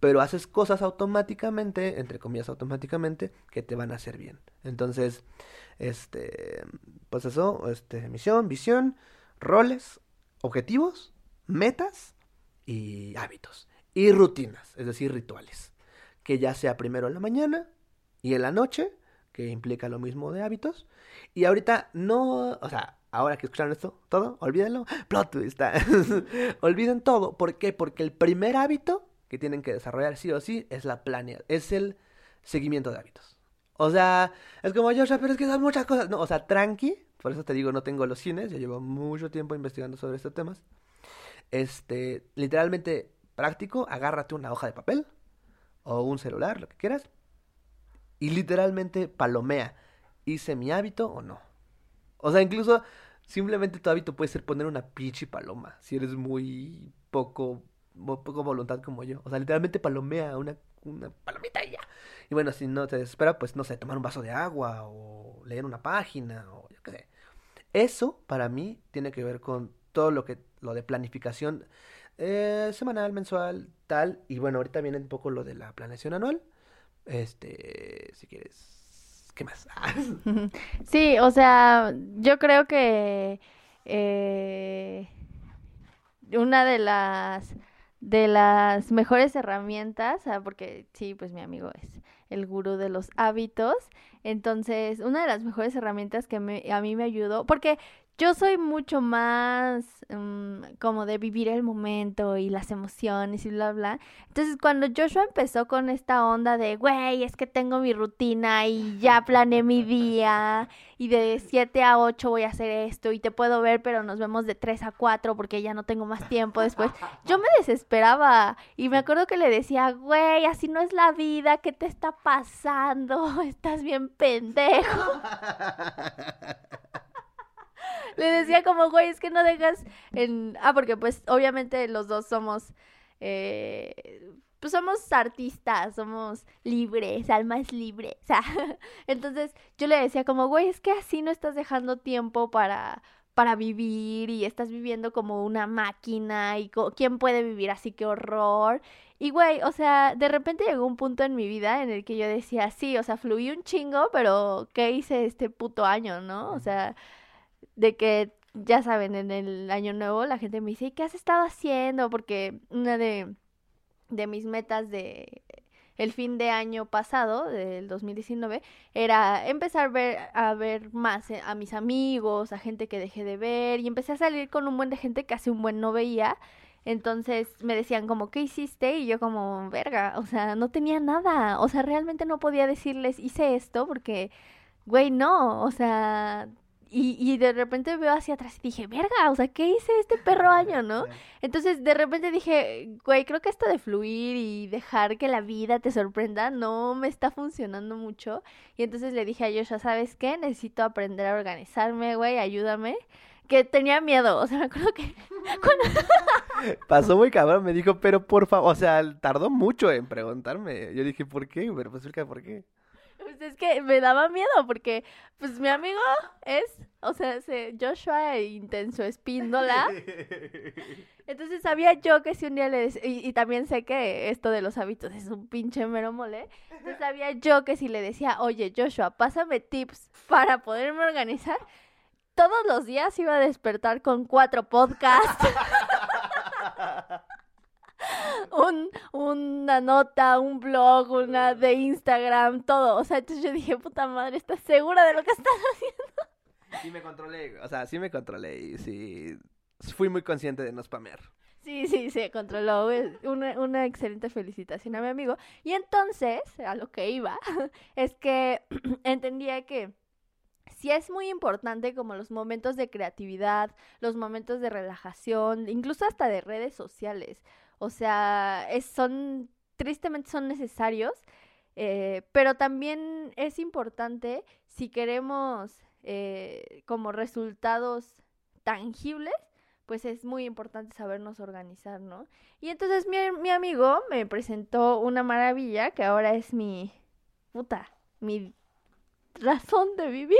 pero haces cosas automáticamente, entre comillas automáticamente, que te van a hacer bien. Entonces, este, pues eso, este, misión, visión, roles, objetivos, metas y hábitos. Y rutinas, es decir, rituales. Que ya sea primero en la mañana y en la noche, que implica lo mismo de hábitos. Y ahorita no, o sea, ahora que escucharon esto, todo, olvídenlo. Plot twist. Olviden todo. ¿Por qué? Porque el primer hábito que tienen que desarrollar sí o sí es la planea, es el seguimiento de hábitos. O sea, es como yo, pero es que son muchas cosas. No, o sea, tranqui. Por eso te digo, no tengo los cines. Yo llevo mucho tiempo investigando sobre estos temas. Este, literalmente práctico, agárrate una hoja de papel o un celular, lo que quieras, y literalmente palomea, ¿hice mi hábito o no? O sea, incluso simplemente tu hábito puede ser poner una pichi paloma, si eres muy poco, poco voluntad como yo. O sea, literalmente palomea una, una palomita y ya. Y bueno, si no te desespera, pues no sé, tomar un vaso de agua o leer una página o yo qué sé. Eso para mí tiene que ver con todo lo que lo de planificación eh, semanal, mensual, tal. Y bueno, ahorita viene un poco lo de la planeación anual. Este, si quieres, ¿qué más? Sí, o sea, yo creo que eh, una de las de las mejores herramientas, ah, porque sí, pues mi amigo es el gurú de los hábitos, entonces una de las mejores herramientas que me- a mí me ayudó, porque yo soy mucho más mm, como de vivir el momento y las emociones y bla, bla. Entonces, cuando Joshua empezó con esta onda de, güey, es que tengo mi rutina y ya planeé mi día y de 7 a 8 voy a hacer esto y te puedo ver, pero nos vemos de 3 a 4 porque ya no tengo más tiempo después, yo me desesperaba y me acuerdo que le decía, güey, así no es la vida, ¿qué te está pasando? Estás bien pendejo. Le decía como, güey, es que no dejas en... Ah, porque pues obviamente los dos somos... eh, pues somos artistas, somos libres, almas libres. Entonces yo le decía como, güey, es que así no estás dejando tiempo para, para vivir y estás viviendo como una máquina y quién puede vivir así, qué horror. Y güey, o sea, de repente llegó un punto en mi vida en el que yo decía, sí, o sea, fluí un chingo, pero ¿qué hice este puto año, no? O sea, de que ya saben, en el año nuevo la gente me dice, ¿qué has estado haciendo? Porque una de, de mis metas de el fin de año pasado, del 2019, era empezar a ver, a ver más eh, a mis amigos, a gente que dejé de ver, y empecé a salir con un buen de gente que hace un buen no veía. Entonces me decían como, ¿qué hiciste? Y yo como, verga, o sea, no tenía nada. O sea, realmente no podía decirles, hice esto porque, güey, no, o sea, y, y de repente veo hacia atrás y dije, verga, o sea, ¿qué hice este perro año, no? Entonces de repente dije, güey, creo que esto de fluir y dejar que la vida te sorprenda no me está funcionando mucho. Y entonces le dije a Joshua, ¿sabes qué? Necesito aprender a organizarme, güey, ayúdame. Que tenía miedo, o sea, me acuerdo que... Pasó muy cabrón, me dijo, pero por favor, o sea, tardó mucho en preguntarme. Yo dije, ¿por qué? Pero pues por qué. Pues es que me daba miedo porque, pues mi amigo es, o sea, se, Joshua Intenso Espíndola. Entonces sabía yo que si un día le decía, y, y, también sé que esto de los hábitos es un pinche mero mole. Entonces sabía yo que si le decía, oye Joshua, pásame tips para poderme organizar, todos los días iba a despertar con cuatro podcasts. un, una nota, un blog, una de Instagram, todo. O sea, entonces yo dije, puta madre, ¿estás segura de lo que estás haciendo? Sí me controlé, o sea, sí me controlé y sí fui muy consciente de no spamear. Sí, sí, se controló. Una, una excelente felicitación a mi amigo. Y entonces, a lo que iba, es que entendía que sí es muy importante como los momentos de creatividad, los momentos de relajación, incluso hasta de redes sociales. O sea, son, tristemente son necesarios, eh, pero también es importante si queremos eh, como resultados tangibles, pues es muy importante sabernos organizar, ¿no? Y entonces mi, mi amigo me presentó una maravilla que ahora es mi puta, mi razón de vivir,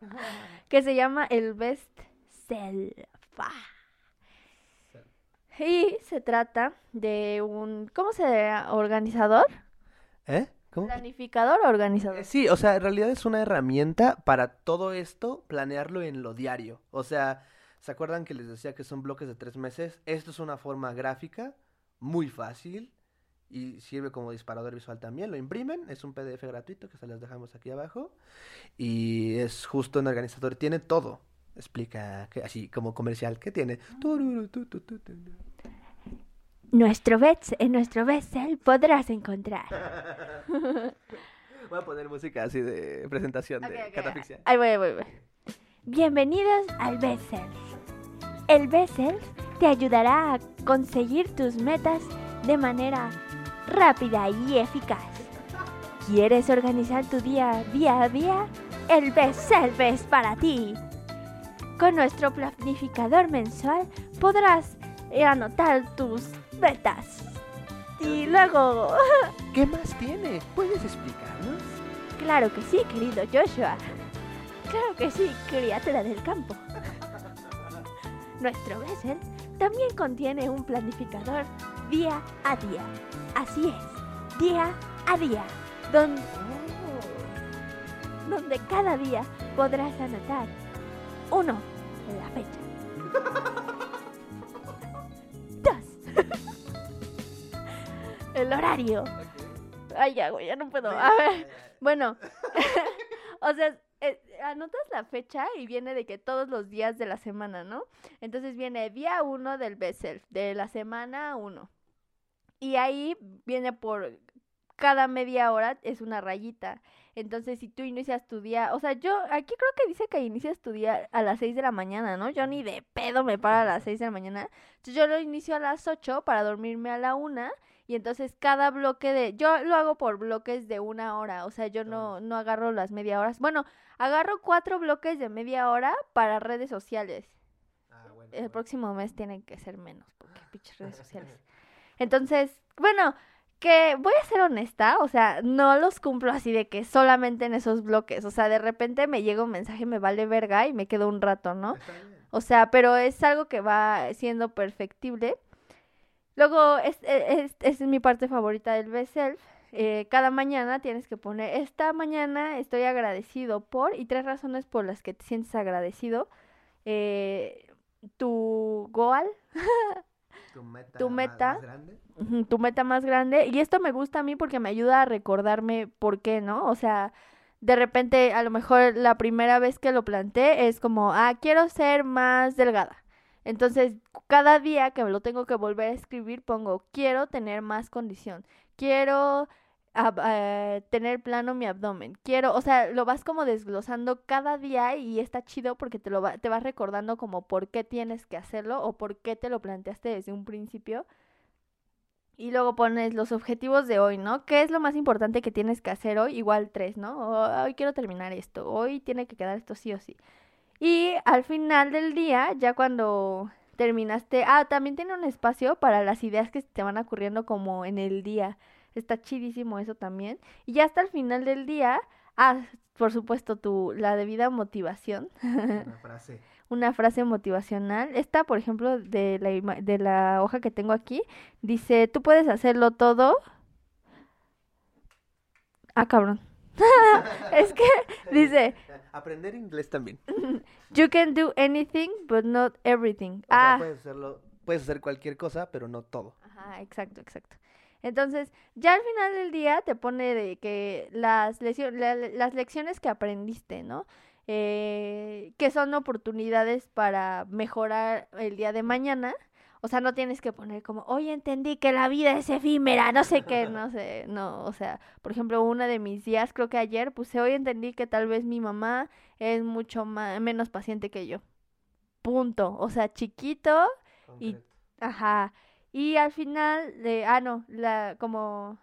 que se llama el Best Self. Y se trata de un, ¿cómo se llama? ¿Organizador? ¿Eh? ¿Cómo? ¿Planificador o organizador? Eh, sí, o sea, en realidad es una herramienta para todo esto, planearlo en lo diario. O sea, ¿se acuerdan que les decía que son bloques de tres meses? Esto es una forma gráfica muy fácil y sirve como disparador visual también. Lo imprimen, es un PDF gratuito que se los dejamos aquí abajo y es justo un organizador, tiene todo. Explica, que, así como comercial, ¿qué tiene? Nuestro best, en nuestro Betsel podrás encontrar. voy a poner música así de presentación de ok, catafixia. Ahí voy, voy, voy. Bienvenidos al Bessel. El Bessel te ayudará a conseguir tus metas de manera rápida y eficaz. ¿Quieres organizar tu día día a día? El Bessel es para ti. Con nuestro planificador mensual podrás anotar tus metas. Y luego, ¿Qué más tiene? ¿Puedes explicarnos? claro que sí, querido Joshua. Claro que sí, criatura del campo. Nuestro Bessel también contiene un planificador día a día. Así es, día a día, donde, donde cada día podrás anotar uno, la fecha. Dos, el horario. Ay, ya, güey, ya no puedo. A ver, bueno, o sea, eh, anotas la fecha y viene de que todos los días de la semana, ¿no? Entonces viene día 1 del best self, de la semana 1. Y ahí viene por cada media hora es una rayita. Entonces, si tú inicias tu día, o sea, yo aquí creo que dice que inicias tu día a las 6 de la mañana, ¿no? Yo ni de pedo me paro a las 6 de la mañana. Entonces, yo lo inicio a las 8 para dormirme a la 1 y entonces cada bloque de yo lo hago por bloques de una hora, o sea, yo no no agarro las media horas. Bueno, agarro cuatro bloques de media hora para redes sociales. Ah, bueno, El próximo mes tienen que ser menos, porque pinches redes sociales. Entonces, bueno, que voy a ser honesta, o sea, no los cumplo así de que solamente en esos bloques, o sea, de repente me llega un mensaje, me vale verga y me quedo un rato, ¿no? O sea, pero es algo que va siendo perfectible. Luego, es, es, es mi parte favorita del Best Self. Eh, cada mañana tienes que poner, esta mañana estoy agradecido por, y tres razones por las que te sientes agradecido. eh, tu goal, Tu meta, Tu más- meta. más grande. Tu meta más grande. Y esto me gusta a mí porque me ayuda a recordarme por qué, ¿no? O sea, de repente, a lo mejor la primera vez que lo planteé es como, ah, quiero ser más delgada. Entonces, cada día que me lo tengo que volver a escribir, pongo, quiero tener más condición. Quiero eh, tener plano mi abdomen. Quiero, o sea, lo vas como desglosando cada día y está chido porque te lo te vas recordando como por qué tienes que hacerlo o por qué te lo planteaste desde un principio. Y luego pones los objetivos de hoy, ¿no? ¿Qué es lo más importante que tienes que hacer hoy? Igual tres, ¿no? O, hoy quiero terminar esto, hoy tiene que quedar esto sí o sí. Y al final del día, ya cuando terminaste, ah, también tiene un espacio para las ideas que te van ocurriendo como en el día. Está chidísimo eso también. Y ya hasta el final del día, ah, por supuesto, tu, la debida motivación Una frase. una frase motivacional. Esta, por ejemplo, de la, de la hoja que tengo aquí, dice, tú puedes hacerlo todo. Ah, cabrón. es que dice, Aprender inglés también. you can do anything, but not everything. O sea, ah, puedes hacerlo, puedes hacer cualquier cosa, pero no todo. Ajá, exacto, exacto. Entonces, ya al final del día te pone de que las, la- las lecciones que aprendiste, ¿no? Eh, que son oportunidades para mejorar el día de mañana. O sea, no tienes que poner como, hoy entendí que la vida es efímera, no sé qué, no sé, no, o sea, por ejemplo, una de mis días, creo que ayer, puse, hoy entendí que tal vez mi mamá es mucho más, menos paciente que yo. Punto. O sea, chiquito, Y-. Ajá. Y al final, de, ah, no, la, como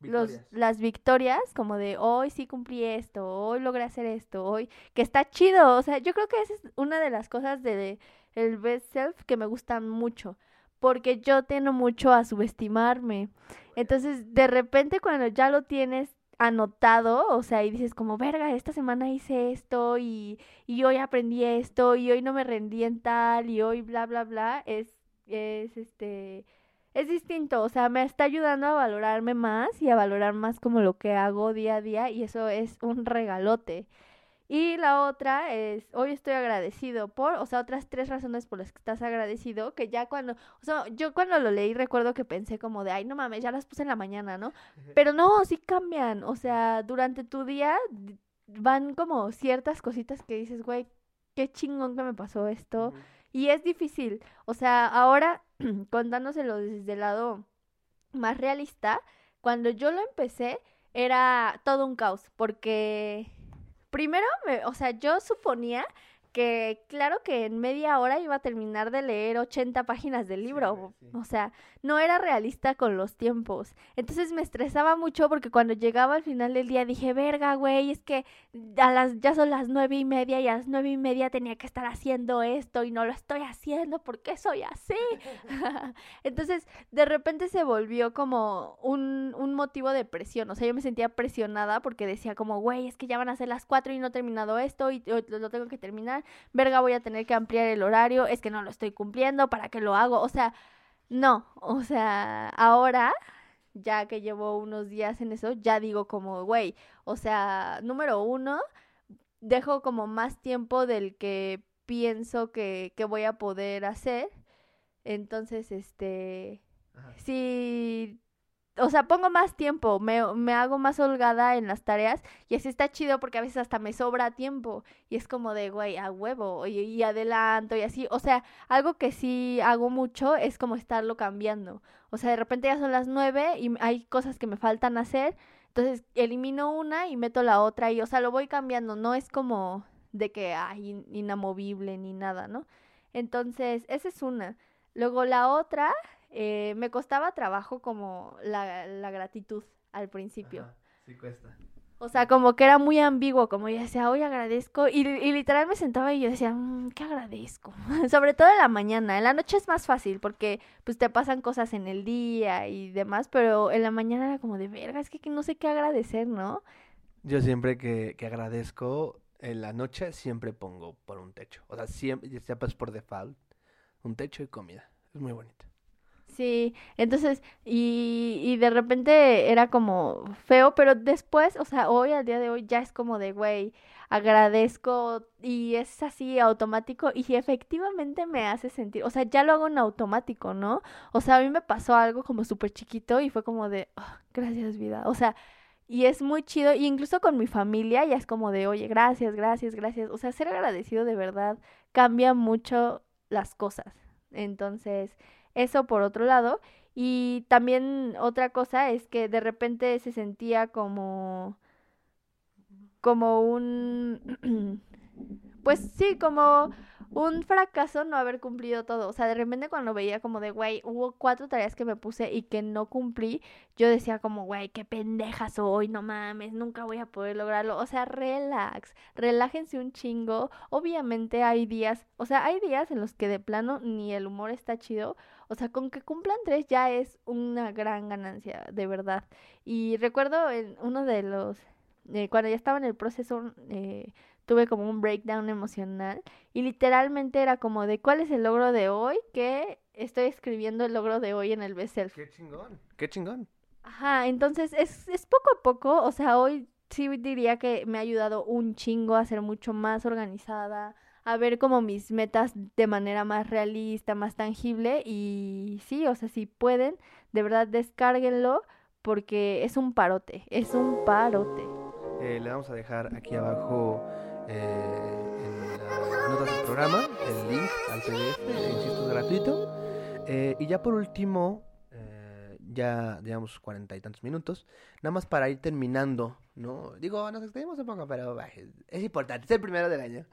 los, las victorias, como de hoy sí cumplí esto, hoy logré hacer esto, hoy, que está chido. O sea, yo creo que esa es una de las cosas de, de el best self que me gustan mucho. Porque yo tiendo mucho a subestimarme. Entonces, de repente, cuando ya lo tienes anotado, o sea, y dices como, verga, esta semana hice esto y, y hoy aprendí esto y hoy no me rendí en tal y hoy bla, bla, bla, es, es este, es distinto, o sea, me está ayudando a valorarme más y a valorar más como lo que hago día a día y eso es un regalote. Y la otra es, hoy estoy agradecido por, o sea, otras tres razones por las que estás agradecido, que ya cuando, o sea, yo cuando lo leí recuerdo que pensé como de, ay, no mames, ya las puse en la mañana, ¿no? Pero no, sí cambian, o sea, durante tu día van como ciertas cositas que dices, güey, qué chingón que me pasó esto. Y es difícil, o sea, ahora contándoselo desde el lado más realista, cuando yo lo empecé era todo un caos, porque primero, me- o sea, yo suponía que claro que en media hora iba a terminar de leer 80 páginas del libro, sí. o sea, no era realista con los tiempos. Entonces me estresaba mucho porque cuando llegaba al final del día dije, verga, güey, es que a las, ya son las nueve y media y a las nueve y media tenía que estar haciendo esto y no lo estoy haciendo, ¿por qué soy así? Entonces, de repente se volvió como un, un motivo de presión, o sea, yo me sentía presionada porque decía como, güey, es que ya van a ser las cuatro y no he terminado esto y lo tengo que terminar, verga, voy a tener que ampliar el horario, es que no lo estoy cumpliendo, ¿para qué lo hago? O sea, no, o sea, ahora ya que llevo unos días en eso, ya digo como, güey, o sea, número uno, dejo como más tiempo del que pienso que, que voy a poder hacer. Entonces, este, Ajá. sí, o sea, pongo más tiempo, me, me hago más holgada en las tareas y así está chido porque a veces hasta me sobra tiempo y es como de, güey, a huevo y, y adelanto y así. O sea, algo que sí hago mucho es como estarlo cambiando. O sea, de repente ya son las nueve y hay cosas que me faltan hacer, entonces elimino una y meto la otra y, o sea, lo voy cambiando, no es como de que, ay, in- inamovible ni nada, ¿no? Entonces, esa es una. Luego la otra, eh, me costaba trabajo como la, la gratitud al principio. Ajá, Sí cuesta. O sea, como que era muy ambiguo, como yo decía, hoy agradezco. Y, y literal me sentaba y yo decía, "Mm, ¿qué agradezco? Sobre todo en la mañana. En la noche es más fácil porque pues te pasan cosas en el día y demás, pero en la mañana era como de verga, es que no sé qué agradecer, ¿no? Yo siempre que, que agradezco en la noche, siempre pongo por un techo. O sea, siempre, ya pues por default, un techo y comida. Es muy bonito. Sí, entonces, y, y de repente era como feo, pero después, o sea, hoy, al día de hoy, ya es como de, güey, agradezco y es así automático y efectivamente me hace sentir, o sea, ya lo hago en automático, ¿no? O sea, a mí me pasó algo como súper chiquito y fue como de, "Ah, gracias vida, o sea, y es muy chido, y incluso con mi familia ya es como de, oye, gracias, gracias, gracias, o sea, ser agradecido de verdad cambia mucho las cosas. Entonces, eso por otro lado. Y también otra cosa es que de repente se sentía como, como un, pues sí, como un fracaso no haber cumplido todo. O sea, de repente cuando veía como de, güey, hubo cuatro tareas que me puse y que no cumplí, yo decía como, güey, qué pendeja soy, no mames, nunca voy a poder lograrlo. O sea, relax, relájense un chingo. Obviamente hay días, o sea, hay días en los que de plano ni el humor está chido. O sea, con que cumplan tres ya es una gran ganancia, de verdad. Y recuerdo en uno de los, eh, cuando ya estaba en el proceso, eh, tuve como un breakdown emocional y literalmente era como de cuál es el logro de hoy que estoy escribiendo el logro de hoy en el best Qué chingón. Qué chingón. Ajá, entonces es, es poco a poco, o sea, hoy sí diría que me ha ayudado un chingo a ser mucho más organizada, a ver como mis metas de manera más realista, más tangible y sí, o sea, si pueden, de verdad descárguenlo porque es un parote, es un parote. Eh, le vamos a dejar aquí abajo en las notas del programa el link al PDF, eh, insisto, gratuito. Eh, y ya por último, eh, ya digamos cuarenta y tantos minutos, nada más para ir terminando, ¿no? Digo, nos extendimos un poco, pero es, importante, es el primero del año.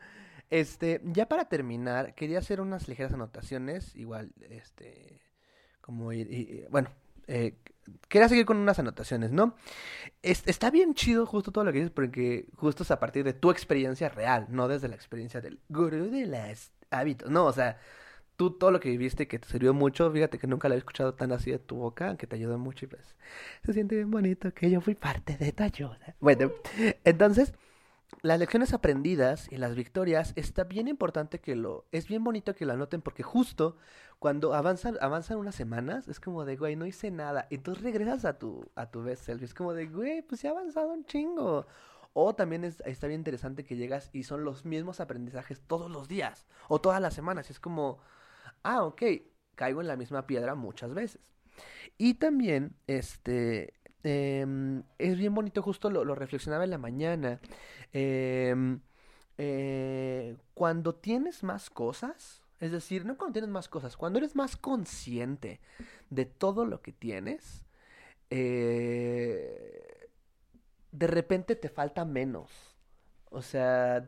Este, ya para terminar, quería hacer unas ligeras anotaciones, igual, este, como ir, y- bueno, eh, quería seguir con unas anotaciones, ¿no? Es- está bien chido justo todo lo que dices, porque justo es a partir de tu experiencia real, no desde la experiencia del gurú de los hábitos, no, o sea, tú todo lo que viviste que te sirvió mucho, fíjate que nunca lo había escuchado tan así de tu boca, que te ayudó mucho y pues se siente bien bonito que yo fui parte de tu ayuda. Bueno, entonces, las lecciones aprendidas y las victorias está bien importante que lo, es bien bonito que lo anoten porque justo cuando avanzan, avanzan unas semanas es como de, güey, no hice nada. Entonces regresas a tu, a tu best self es como de, güey, pues ha avanzado un chingo. O también es, está bien interesante que llegas y son los mismos aprendizajes todos los días o todas las semanas. Es como, ah, ok, caigo en la misma piedra muchas veces. Y también, este, em, es bien bonito, justo lo, lo reflexionaba en la mañana. em, eh, cuando tienes más cosas, es decir, no cuando tienes más cosas, cuando eres más consciente de todo lo que tienes, eh, de repente te falta menos. O sea,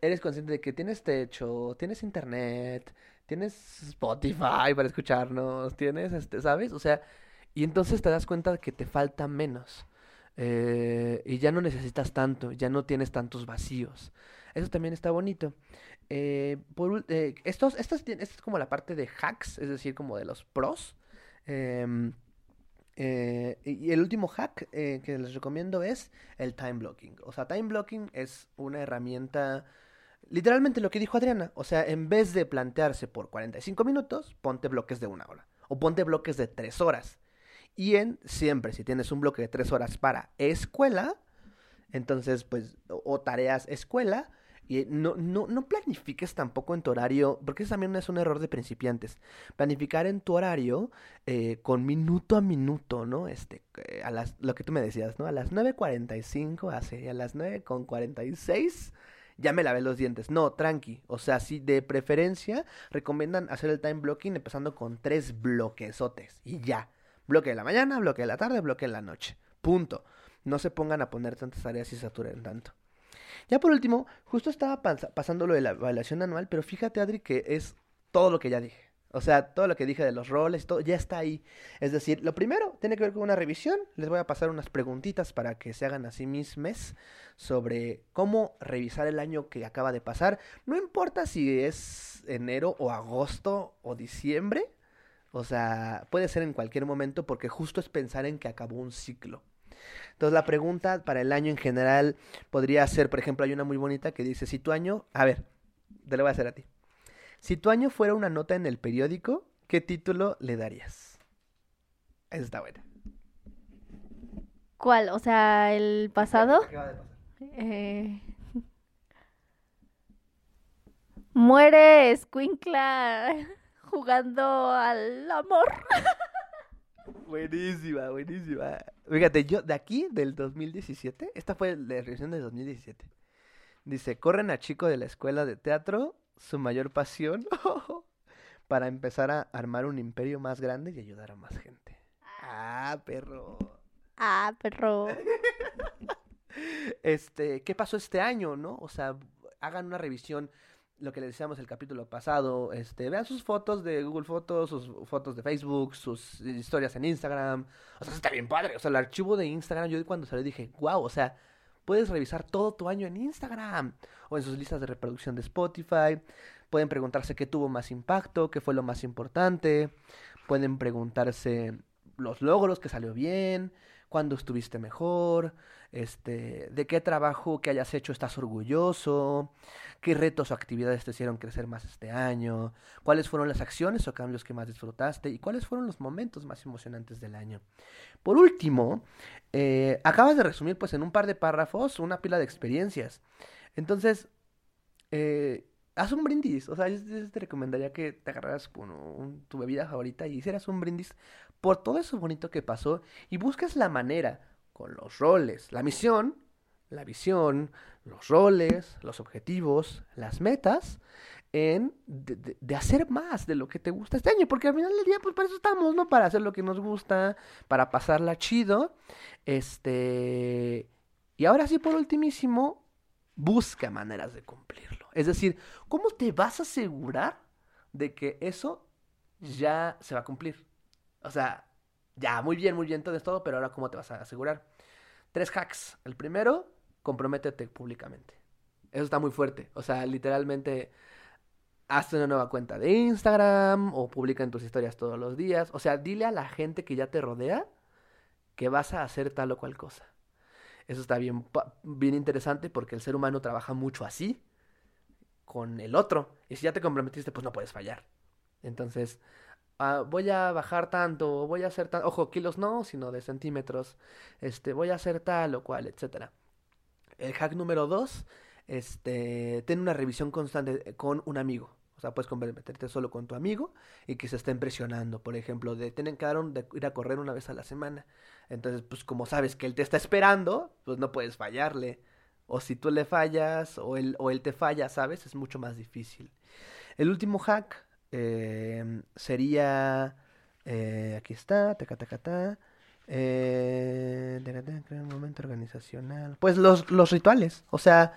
eres consciente de que tienes techo, tienes internet, tienes Spotify para escucharnos, tienes, este, ¿sabes? O sea, y entonces te das cuenta de que te falta menos. eh, y ya no necesitas tanto, ya no tienes tantos vacíos. Eso también está bonito. Eh, por, eh, estos, estos, esta es como la parte de hacks, es decir, como de los pros. Em, y el último hack que les recomiendo es el time blocking. O sea, time blocking es una herramienta, literalmente lo que dijo Adriana. O sea, en vez de plantearse por 45 minutos, ponte bloques de una hora. O ponte bloques de 3 horas. Y en siempre, si tienes un bloque de 3 horas para escuela, entonces, pues, o, tareas escuela, y no, no, no planifiques tampoco en tu horario, porque eso también es un error de principiantes. Planificar en tu horario eh, con minuto a minuto, ¿no? Este, eh, a las, lo que tú me decías, ¿no? A las 9.45 hace, y a las 9.46 ya me lavé los dientes. No, tranqui. O sea, sí, de preferencia recomiendan hacer el time blocking empezando con tres bloquesotes y ya. Bloque de la mañana, bloque de la tarde, bloque de la noche. Punto. No se pongan a poner tantas tareas y saturen tanto. Ya por último, justo estaba pas- pasando lo de la evaluación anual, pero fíjate, Adri, que es todo lo que ya dije. O sea, todo lo que dije de los roles, todo ya está ahí. Es decir, lo primero tiene que ver con una revisión. Les voy a pasar unas preguntitas para que se hagan a sí sobre cómo revisar el año que acaba de pasar. No importa si es enero o agosto o diciembre. O sea, puede ser en cualquier momento porque justo es pensar en que acabó un ciclo. Entonces la pregunta para el año en general podría ser, por ejemplo, hay una muy bonita que dice, si tu año, a ver, te lo voy a hacer a ti. Si tu año fuera una nota en el periódico, ¿qué título le darías? Esa está buena. ¿Cuál? O sea, el pasado. Acaba de pasar. Eh... Muere Squinkla jugando al amor. Buenísima, buenísima. Fíjate, yo de aquí, del 2017, esta fue la revisión del 2017. Dice, corren a chico de la escuela de teatro, su mayor pasión, para empezar a armar un imperio más grande y ayudar a más gente. Ah, perro. Ah, perro. Este, ¿qué pasó este año, no? O sea, hagan una revisión, lo que les decíamos el capítulo pasado, este, vean sus fotos de Google Fotos, sus fotos de Facebook, sus historias en Instagram. O sea, está bien padre. O sea, el archivo de Instagram, yo cuando salió dije, wow, o sea, puedes revisar todo tu año en Instagram o en sus listas de reproducción de Spotify. Pueden preguntarse qué tuvo más impacto, qué fue lo más importante. Pueden preguntarse los logros, que salió bien, cuándo estuviste mejor, este, de qué trabajo que hayas hecho estás orgulloso, qué retos o actividades te hicieron crecer más este año, cuáles fueron las acciones o cambios que más disfrutaste y cuáles fueron los momentos más emocionantes del año. Por último, eh, acabas de resumir pues en un par de párrafos una pila de experiencias. Entonces, eh, haz un brindis. O sea, yo, te recomendaría que te agarraras con un- tu bebida favorita y hicieras un brindis por todo eso bonito que pasó y busques la manera con los roles, la misión, la visión, los roles, los objetivos, las metas, en de hacer más de lo que te gusta este año, porque al final del día, pues para eso estamos, ¿no? Para hacer lo que nos gusta, para pasarla chido, este, y ahora sí, por ultimísimo, busca maneras de cumplirlo. Es decir, ¿cómo te vas a asegurar de que eso ya se va a cumplir? O sea, ya, muy bien, muy bien, todo todo, pero ahora ¿cómo te vas a asegurar? Tres hacks. El primero, comprométete públicamente. Eso está muy fuerte. O sea, literalmente, hazte una nueva cuenta de Instagram o publica en tus historias todos los días. O sea, dile a la gente que ya te rodea que vas a hacer tal o cual cosa. Eso está bien, bien interesante porque el ser humano trabaja mucho así con el otro. Y si ya te comprometiste, pues no puedes fallar. Entonces, ah, voy a bajar tanto, voy a hacer tan, ojo, kilos no, sino de centímetros. Este, voy a hacer tal o cual, etcétera. El hack número dos, este, ten una revisión constante eh, con un amigo. O sea, puedes comprometerte solo con tu amigo y que se estén presionando. Por ejemplo, de tienen que dar de ir a correr una vez a la semana. Entonces, pues como sabes que él te está esperando, pues no puedes fallarle. O si tú le fallas o él, o él te falla, ¿sabes? Es mucho más difícil. El último hack eh, sería... eh, aquí está, taca, taca, ta, eh, un momento organizacional. Pues los, los rituales, o sea,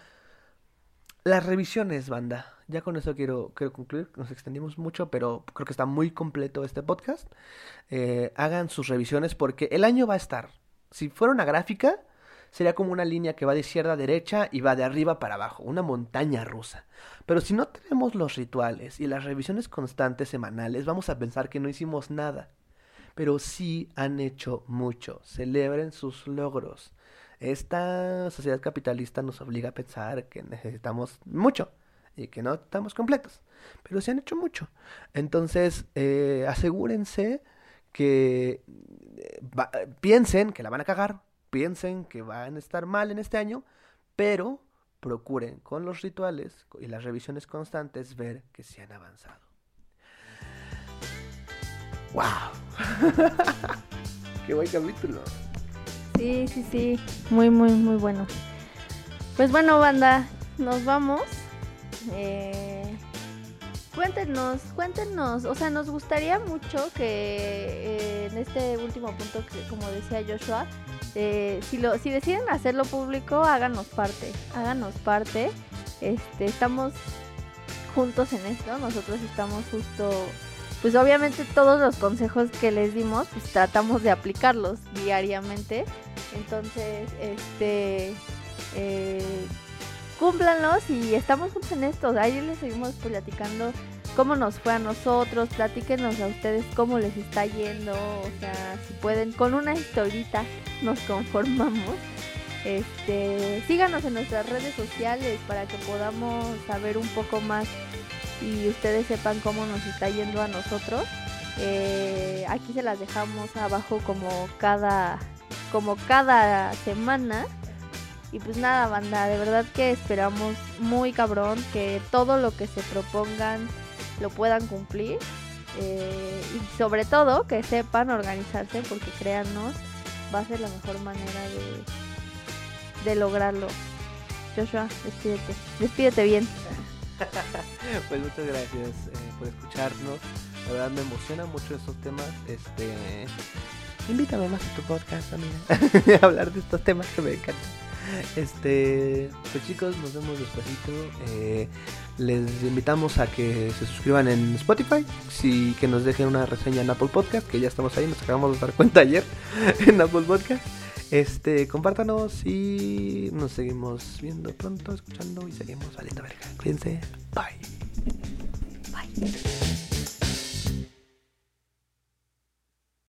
las revisiones, banda. Ya con eso quiero, quiero concluir. Nos extendimos mucho, pero creo que está muy completo este podcast. Eh, hagan sus revisiones porque el año va a estar. Si fuera una gráfica, sería como una línea que va de izquierda a derecha y va de arriba para abajo, una montaña rusa. Pero si no tenemos los rituales y las revisiones constantes semanales, vamos a pensar que no hicimos nada. Pero sí han hecho mucho. Celebren sus logros. Esta sociedad capitalista nos obliga a pensar que necesitamos mucho y que no estamos completos. Pero se han hecho mucho. Entonces, eh, asegúrense que eh, piensen que la van a cagar, piensen que van a estar mal en este año, pero procuren con los rituales y las revisiones constantes ver que se han avanzado. ¡Wow! ¡Qué buen capítulo! Sí, sí, sí. Muy, muy, muy bueno. Pues bueno, banda, nos vamos. Eh, cuéntenos, cuéntenos. O sea, nos gustaría mucho que eh, en este último punto, que como decía Joshua, eh, si, lo, si deciden hacerlo público, háganos parte. Háganos parte. Este, estamos juntos en esto. Nosotros estamos justo pues obviamente todos los consejos que les dimos, pues tratamos de aplicarlos diariamente. Entonces, este, eh, cúmplanlos y estamos juntos en esto. Ahí les seguimos platicando cómo nos fue a nosotros, platíquenos a ustedes cómo les está yendo, o sea, si pueden, con una historita nos conformamos. Este, síganos en nuestras redes sociales para que podamos saber un poco más y ustedes sepan cómo nos está yendo a nosotros. Eh, aquí se las dejamos abajo como cada, como cada semana. Y pues nada, banda, de verdad que esperamos muy cabrón que todo lo que se propongan lo puedan cumplir. Eh, y sobre todo que sepan organizarse porque créannos, va a ser la mejor manera de, de lograrlo. Joshua, despídete, despídete bien. pues muchas gracias eh, por escucharnos. La verdad me emociona mucho estos temas. Este, invítame más a tu podcast, amiga, a hablar de estos temas que me encantan. Este, pues chicos, nos vemos despacito. Eh, les invitamos a que se suscriban en Spotify, sí, que nos dejen una reseña en Apple Podcast, que ya estamos ahí, nos acabamos de dar cuenta ayer en Apple Podcast. Este, compártanos y nos seguimos viendo pronto, escuchando y seguimos valiendo verga. Cuídense. Bye. Bye.